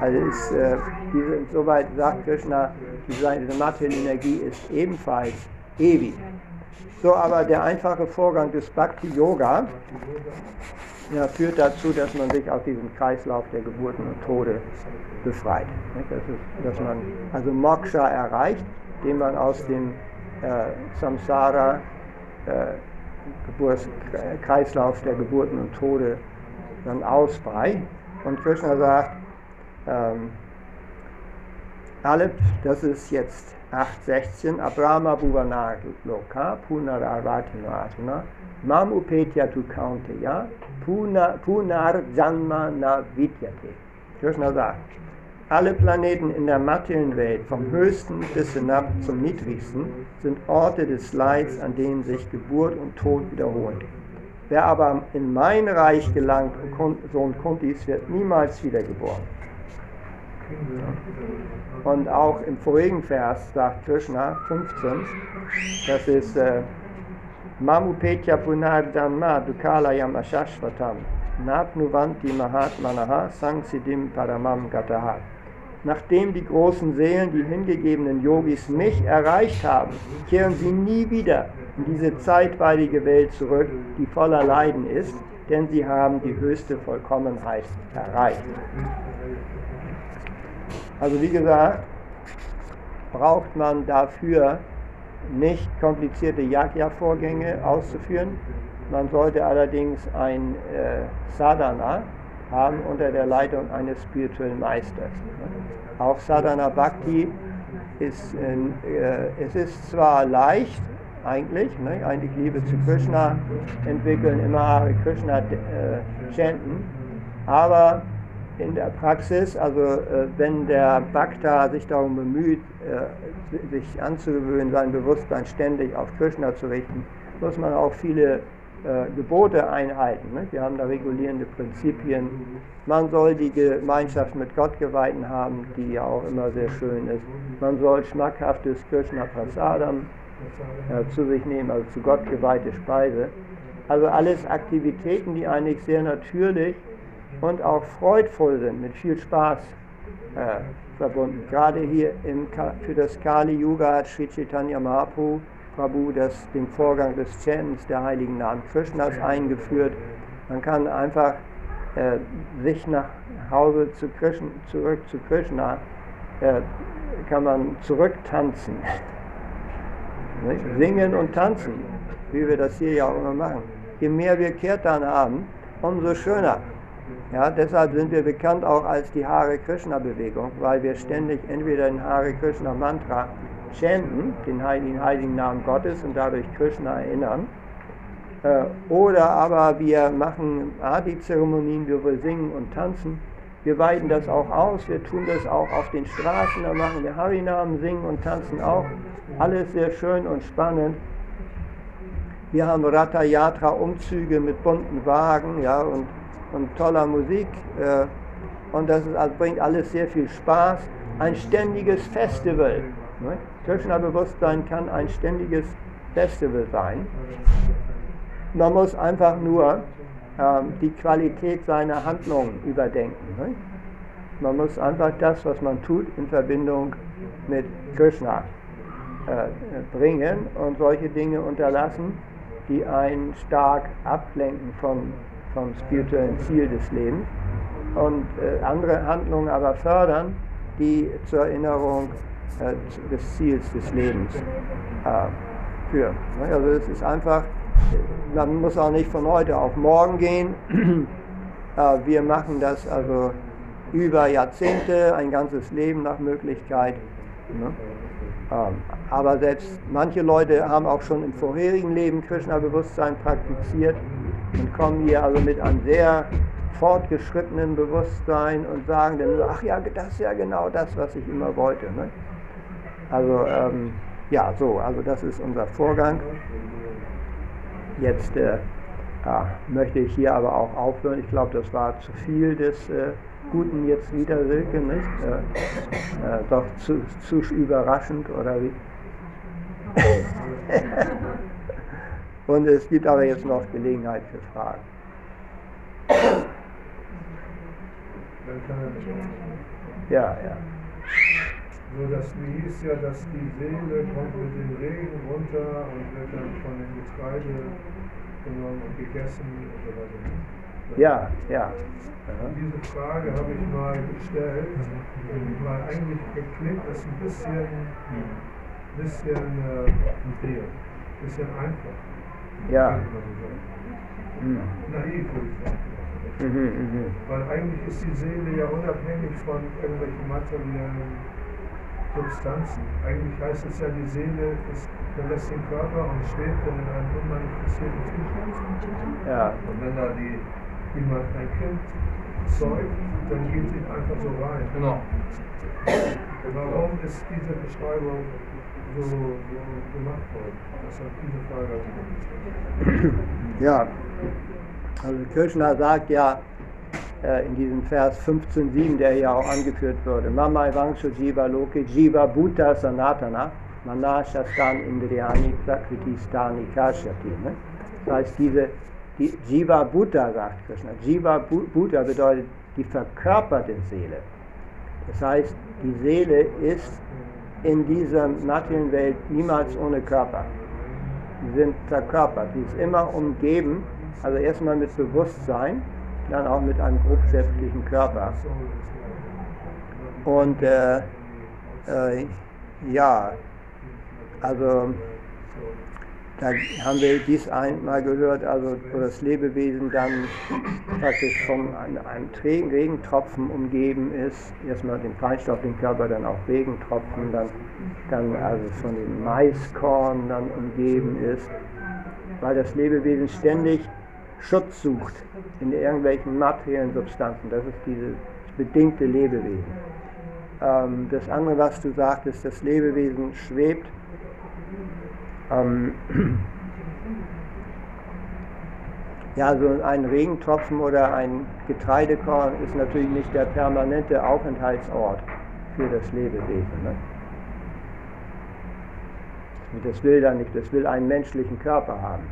A: Also ist, äh, diese, soweit sagt Krishna, diese, Material-Energie ist ebenfalls ewig. So, aber der einfache Vorgang des Bhakti-Yoga ja, führt dazu, dass man sich aus diesem Kreislauf der Geburten und Tode befreit. Das ist, dass man also Moksha erreicht, indem man aus dem äh, Samsara, äh, Kreislauf der Geburten und Tode dann ausbreit. Und Krishna sagt, ähm, alle, das ist jetzt 8.16, Abrahma Bhuvanar Loka, Punararatino Atma, Mam Upetya tu Kaunteya, Punar Janma na Vidyate. Krishna sagt, alle Planeten in der materiellen Welt, vom höchsten bis hinab zum niedrigsten, sind Orte des Leids, an denen sich Geburt und Tod wiederholen. Wer aber in mein Reich gelangt, Sohn Kuntis, wird niemals wiedergeboren. Und auch im vorigen Vers sagt Krishna 15, das ist äh, Mamupetya Punardanma Dukalayam Ashashvatam Napnuvanti Mahatmanaha Sangsidim Paramam Gataha. Nachdem die großen Seelen, die hingegebenen Yogis mich erreicht haben, kehren sie nie wieder in diese zeitweilige Welt zurück, die voller Leiden ist, denn sie haben die höchste Vollkommenheit erreicht. Also wie gesagt, braucht man dafür nicht komplizierte Yagya-Vorgänge auszuführen. Man sollte allerdings ein äh, Sadhana haben unter der Leitung eines spirituellen Meisters. Auch Sadhana Bhakti ist, äh, es ist zwar leicht, eigentlich, ne, eigentlich Liebe zu Krishna entwickeln, immer Krishna äh, chanten, aber in der Praxis, also äh, wenn der Bhakta sich darum bemüht, äh, sich anzugewöhnen, sein Bewusstsein ständig auf Krishna zu richten, muss man auch viele äh, Gebote einhalten. Ne? Wir haben da regulierende Prinzipien. Man soll die Gemeinschaft mit Gottgeweihten haben, die ja auch immer sehr schön ist. Man soll schmackhaftes Krishna Prasadam zu sich nehmen, also zu Gott geweihte Speise. Also alles Aktivitäten, die eigentlich sehr natürlich und auch freudvoll sind, mit viel Spaß äh, verbunden. Gerade hier im, für das Kali Yuga hat Sri Chaitanya Mahaprabhu Prabhu das, den Vorgang des Chants der heiligen Namen Krishnas eingeführt. Man kann einfach äh, sich nach Hause zu Krishna, zurück zu Krishna, äh, kann man zurücktanzen. Singen und tanzen, wie wir das hier ja auch immer machen. Je mehr wir Kirtan haben, umso schöner. Ja, deshalb sind wir bekannt auch als die Hare Krishna Bewegung, weil wir ständig entweder den Hare Krishna Mantra chanten, den heiligen, heiligen Namen Gottes und dadurch Krishna erinnern. Äh, oder aber wir machen Adi-Zeremonien, wir singen und tanzen. Wir weiten das auch aus, wir tun das auch auf den Straßen, da machen wir Harinamen, singen und tanzen auch. Alles sehr schön und spannend. Wir haben Ratha Yatra Umzüge mit bunten Wagen ja, und und toller Musik. Äh, und das also bringt alles sehr viel Spaß. Ein ständiges Festival. Ne? Krishna-Bewusstsein kann ein ständiges Festival sein. Man muss einfach nur ähm, die Qualität seiner Handlungen überdenken. Ne? Man muss einfach das, was man tut, in Verbindung mit Krishna äh, bringen und solche Dinge unterlassen, die einen stark ablenken von vom spirituellen Ziel des Lebens und äh, andere Handlungen aber fördern, die zur Erinnerung äh, des Ziels des Lebens äh, führen. Also es ist einfach, man muss auch nicht von heute auf morgen gehen. Äh, wir machen das also über Jahrzehnte, ein ganzes Leben nach Möglichkeit. Ne? Ähm, aber selbst manche Leute haben auch schon im vorherigen Leben Krishna-Bewusstsein praktiziert und kommen hier also mit einem sehr fortgeschrittenen Bewusstsein und sagen dann, ach ja, das ist ja genau das, was ich immer wollte. Ne? Also ähm, ja, so, also das ist unser Vorgang. Jetzt äh, ja, möchte ich hier aber auch aufhören. Ich glaube, das war zu viel des äh, Guten jetzt wieder, Silke, nicht? Äh, äh, doch zu, zu überraschend, oder wie? Und es gibt aber jetzt noch Gelegenheit für Fragen. Ja, ja.
B: So, das hieß ja, dass die Seele kommt mit dem Regen runter und wird dann von dem Getreide genommen und gegessen und so weiter.
A: Ja, ja.
B: Diese Frage habe ich mal gestellt, weil eigentlich klingt das ein bisschen, bisschen, äh, bisschen einfach.
A: Ja.
B: Mhm. Naiv würde ich sagen. Mhm, mh. Weil eigentlich ist die Seele ja unabhängig von irgendwelchen materiellen Substanzen. Eigentlich heißt es ja, die Seele ist, verlässt den Körper und schwebt dann in einem unmanifestierten Zustand.
A: Ja.
B: Und wenn da die, jemand ein Kind zeugt, dann geht sie einfach so rein.
C: Genau.
B: Warum ist diese Beschreibung so, so gemacht worden? Deshalb diese Frage.
A: Ja, also Krishna sagt ja äh, in diesem Vers 15.7, der hier auch angeführt wurde, Mama Evangsho Jiva Loke Jiva Bhuta Sanatana Mana Shastan Indriyani Prakriti Stani Kashyati. Ne? Das heißt, diese die Jiva Bhuta, sagt Krishna. Jiva Bhuta bedeutet die verkörperte Seele. Das heißt, die Seele ist in dieser materiellen Welt niemals ohne Körper. Sie sind verkörpert. Sie ist immer umgeben also erstmal mit Bewusstsein, dann auch mit einem grobschäftlichen Körper. Und äh, äh, ja, also da haben wir dies einmal gehört, also wo das Lebewesen dann praktisch von einem, Regentropfen umgeben ist, erstmal den Feinstaub, den Körper, dann auch Regentropfen, dann, dann also von dem Maiskorn dann umgeben ist, weil das Lebewesen ständig Schutz sucht in irgendwelchen materiellen Substanzen. Das ist dieses bedingte Lebewesen. Ähm, das andere, was du sagtest, das Lebewesen schwebt. Ähm, ja, so ein Regentropfen oder ein Getreidekorn ist natürlich nicht der permanente Aufenthaltsort für das Lebewesen. Ne? Das will dann nicht, das will einen menschlichen Körper haben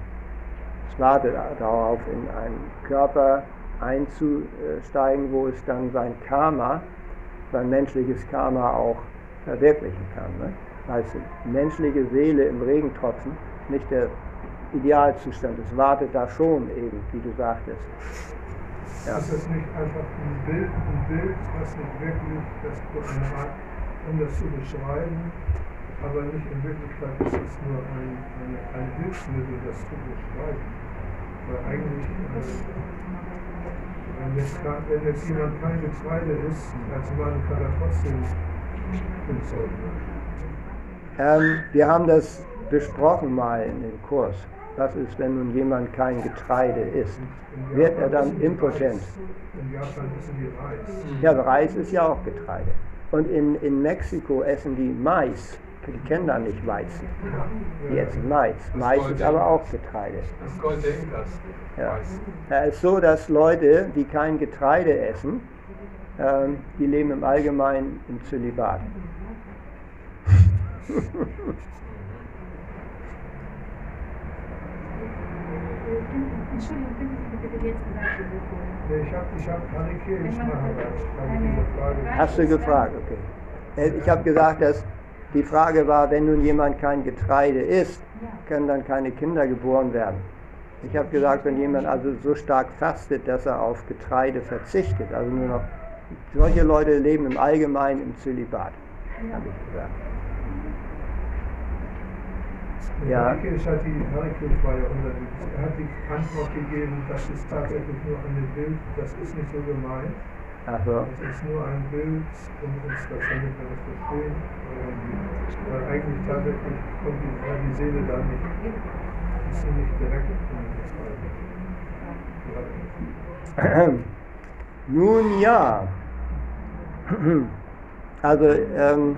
A: wartet darauf, in einen Körper einzusteigen, wo es dann sein Karma, sein menschliches Karma auch verwirklichen kann. Ne? Heißt, menschliche Seele im Regentropfen, nicht der Idealzustand, es wartet da schon eben, wie du sagtest.
B: Ja. Ist das nicht einfach ein Bild, ein Bild, was nicht wirklich das eine Art, um das zu beschreiben, aber nicht in Wirklichkeit ist es nur ein, ein, ein Hilfsmittel, das zu beschreiben. Weil eigentlich, äh, wenn, jetzt, wenn jetzt jemand kein Getreide ist, als Mann kann er trotzdem hinzeugen.
A: Ähm, wir haben das besprochen mal in dem Kurs. Was ist, wenn nun jemand kein Getreide isst? Wird er dann impotent?
B: In Japan essen die Reis.
A: Ja, Reis ist ja auch Getreide. Und in, in Mexiko essen die Mais. Die kennen da nicht Weizen. Die essen Mais. Mais ist aber auch Getreide. Ja. Es ist so, dass Leute, die kein Getreide essen, ähm, die leben im Allgemeinen im Zölibat.
B: Entschuldigung, können Sie bitte jetzt gesagt Ich habe.
A: Hast du gefragt, okay. Äh, ich habe gesagt, dass die Frage war, wenn nun jemand kein Getreide isst, können dann keine Kinder geboren werden. Ich habe gesagt, wenn jemand also so stark fastet, dass er auf Getreide verzichtet, also nur noch, solche Leute leben im Allgemeinen im Zölibat, habe ich gesagt.
B: Ja. Harikirch hat die, Harikirch war ja unser, er hat die Antwort gegeben, das ist tatsächlich nur ein Bild, das ist nicht so gemeint.
A: Also.
B: Es ist nur ein Bild, um uns das damit das verstehen. Weil eigentlich tatsächlich kommt die, die Seele da nicht, ist sie nicht direkt
A: Nun ja. Also ähm,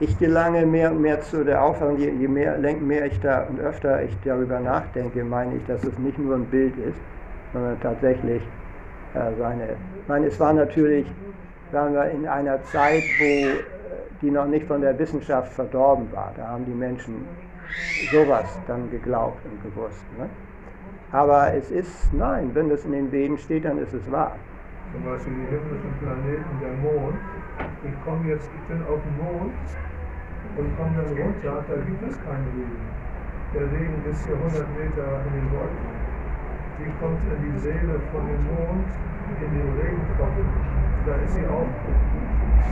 A: ich gelange mehr und mehr zu der Auffassung, je, je mehr, mehr ich da und öfter ich darüber nachdenke, meine ich, dass es nicht nur ein Bild ist, sondern tatsächlich äh, seine. Ich meine, es war natürlich, sagen wir, in einer Zeit, wo äh, die noch nicht von der Wissenschaft verdorben war. Da haben die Menschen sowas dann geglaubt und gewusst. Ne? Aber es ist, nein, wenn das in den Veden steht, dann ist es wahr.
B: Zum Beispiel die himmlischen Planeten, der Mond. Ich komme jetzt, ich bin auf dem Mond und komme dann runter, da gibt es keinen Regen. Der Regen ist hier 100 Meter in den Wolken. Die kommt in die Seele von dem Mond, in den Regentropfen. Da ist sie auch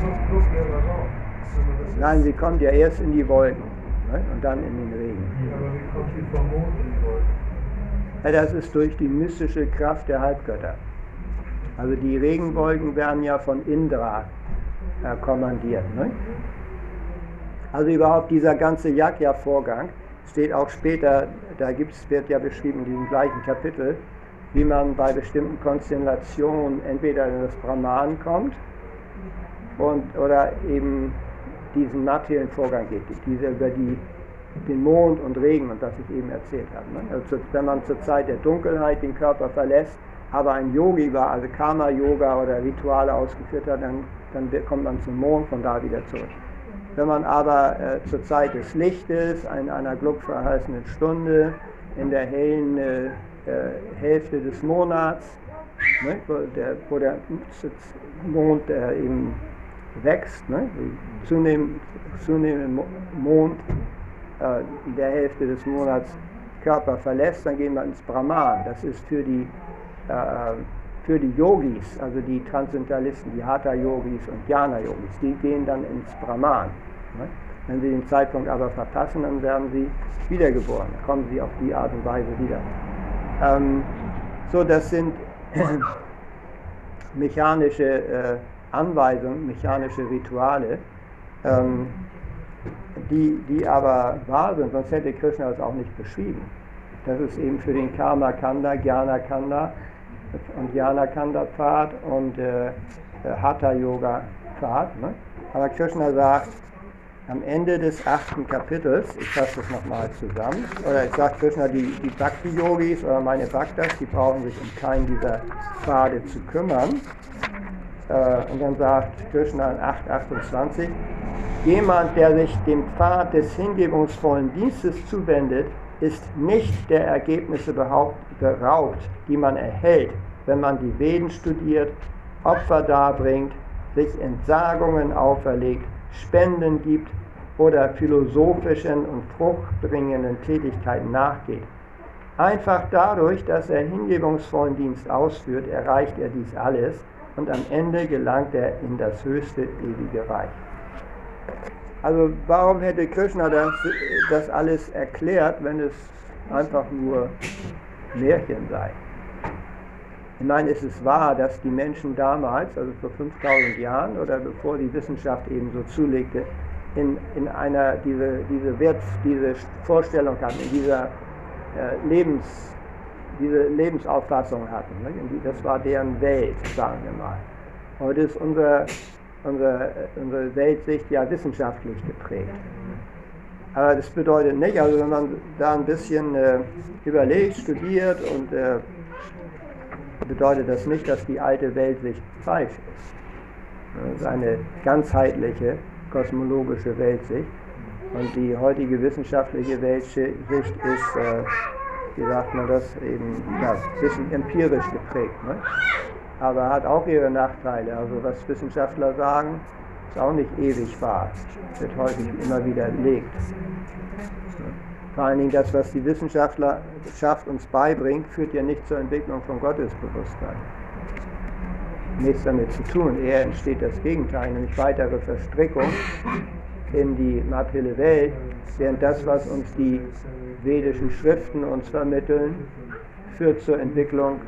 B: Luft, luftleerer Raum.
A: Nein, sie kommt ja erst in die Wolken ne? und dann in den Regen.
B: Aber wie kommt sie vom Mond in die Wolken?
A: Ja, das ist durch die mystische Kraft der Halbgötter. Also die Regenwolken werden ja von Indra äh, kommandiert. Ne? Also überhaupt dieser ganze Yagya-Vorgang steht auch später, da gibt's, wird ja beschrieben in diesem gleichen Kapitel, wie man bei bestimmten Konstellationen entweder in das Brahman kommt und, oder eben diesen materiellen Vorgang geht, diese über die, den Mond und Regen und das ich eben erzählt habe. Ne? Also wenn man zur Zeit der Dunkelheit den Körper verlässt, aber ein Yogi war, also Karma-Yoga oder Rituale ausgeführt hat, dann, dann kommt man zum Mond, von da wieder zurück. Wenn man aber äh, zur Zeit des Lichtes, in einer glückverheißenen Stunde, in der hellen äh, Hälfte des Monats, ne, wo, der, wo der Mond äh, eben wächst, ne, zunehmend, zunehmend Mond äh, in der Hälfte des Monats Körper verlässt, dann gehen wir ins Brahman. Das ist für die äh, für die Yogis, also die Transzendentalisten, die Hatha-Yogis und Jnana-Yogis, die gehen dann ins Brahman. Ne? Wenn sie den Zeitpunkt aber verpassen, dann werden sie wiedergeboren, kommen sie auf die Art und Weise wieder. Ähm, so, das sind mechanische äh, Anweisungen, mechanische Rituale, ähm, die, die aber wahr sind, sonst hätte Krishna das auch nicht beschrieben. Das ist eben für den Karma Kanda, Jnana Kanda und Jnana Kanda Pfad und äh, Hatha Yoga Pfad. Ne? Aber Krishna sagt, am Ende des achten Kapitels, ich fasse das nochmal zusammen, oder ich sage Krishna, die, die Bhakti-Yogis oder meine Bhaktas, die brauchen sich um keinen dieser Pfade zu kümmern. Äh, und dann sagt Krishna in 8,28, jemand, der sich dem Pfad des hingebungsvollen Dienstes zuwendet, ist nicht der Ergebnisse beraubt, die man erhält, wenn man die Veden studiert, Opfer darbringt, sich Entsagungen auferlegt, Spenden gibt oder philosophischen und fruchtbringenden Tätigkeiten nachgeht. Einfach dadurch, dass er hingebungsvollen Dienst ausführt, erreicht er dies alles und am Ende gelangt er in das höchste ewige Reich. Also warum hätte Krishna das, das alles erklärt, wenn es einfach nur Märchen sei? Ich meine, es ist wahr, dass die Menschen damals, also vor 5000 Jahren oder bevor die Wissenschaft eben so zulegte, in, in einer, diese, diese, Wert, diese Vorstellung hatten, in dieser äh, Lebens, diese Lebensauffassung hatten. Ne? Das war deren Welt, sagen wir mal. Heute ist unser, unsere, unsere Weltsicht ja wissenschaftlich geprägt. Aber das bedeutet nicht, also wenn man da ein bisschen äh, überlegt, studiert und äh, bedeutet das nicht, dass die alte Weltsicht falsch ist. Das ist eine ganzheitliche kosmologische Weltsicht. Und die heutige wissenschaftliche Weltsicht ist, äh, wie sagt man das, eben ja, ein bisschen empirisch geprägt. Ne? Aber hat auch ihre Nachteile. Also was Wissenschaftler sagen, ist auch nicht ewig wahr. Wird häufig immer wieder belegt. Vor allen Dingen das, was die Wissenschaftlerschaft uns beibringt, führt ja nicht zur Entwicklung von Gottesbewusstsein. Nichts damit zu tun. Eher entsteht das Gegenteil, nämlich weitere Verstrickung in die materielle Welt, während das, was uns die vedischen Schriften uns vermitteln, führt zur Entwicklung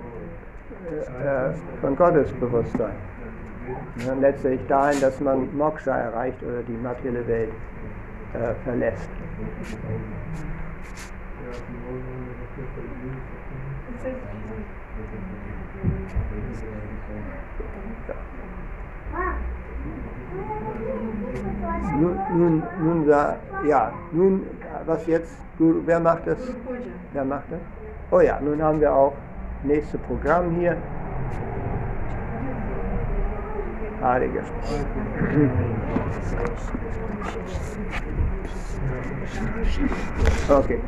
A: äh, von Gottesbewusstsein. Und letztlich dahin, dass man Moksha erreicht oder die materielle Welt äh, verlässt. Nun, nun, nun, ja, nun, was jetzt? Wer macht das? Wer macht das? Oh ja, nun haben wir auch nächste Programm hier. Heiliger Okay.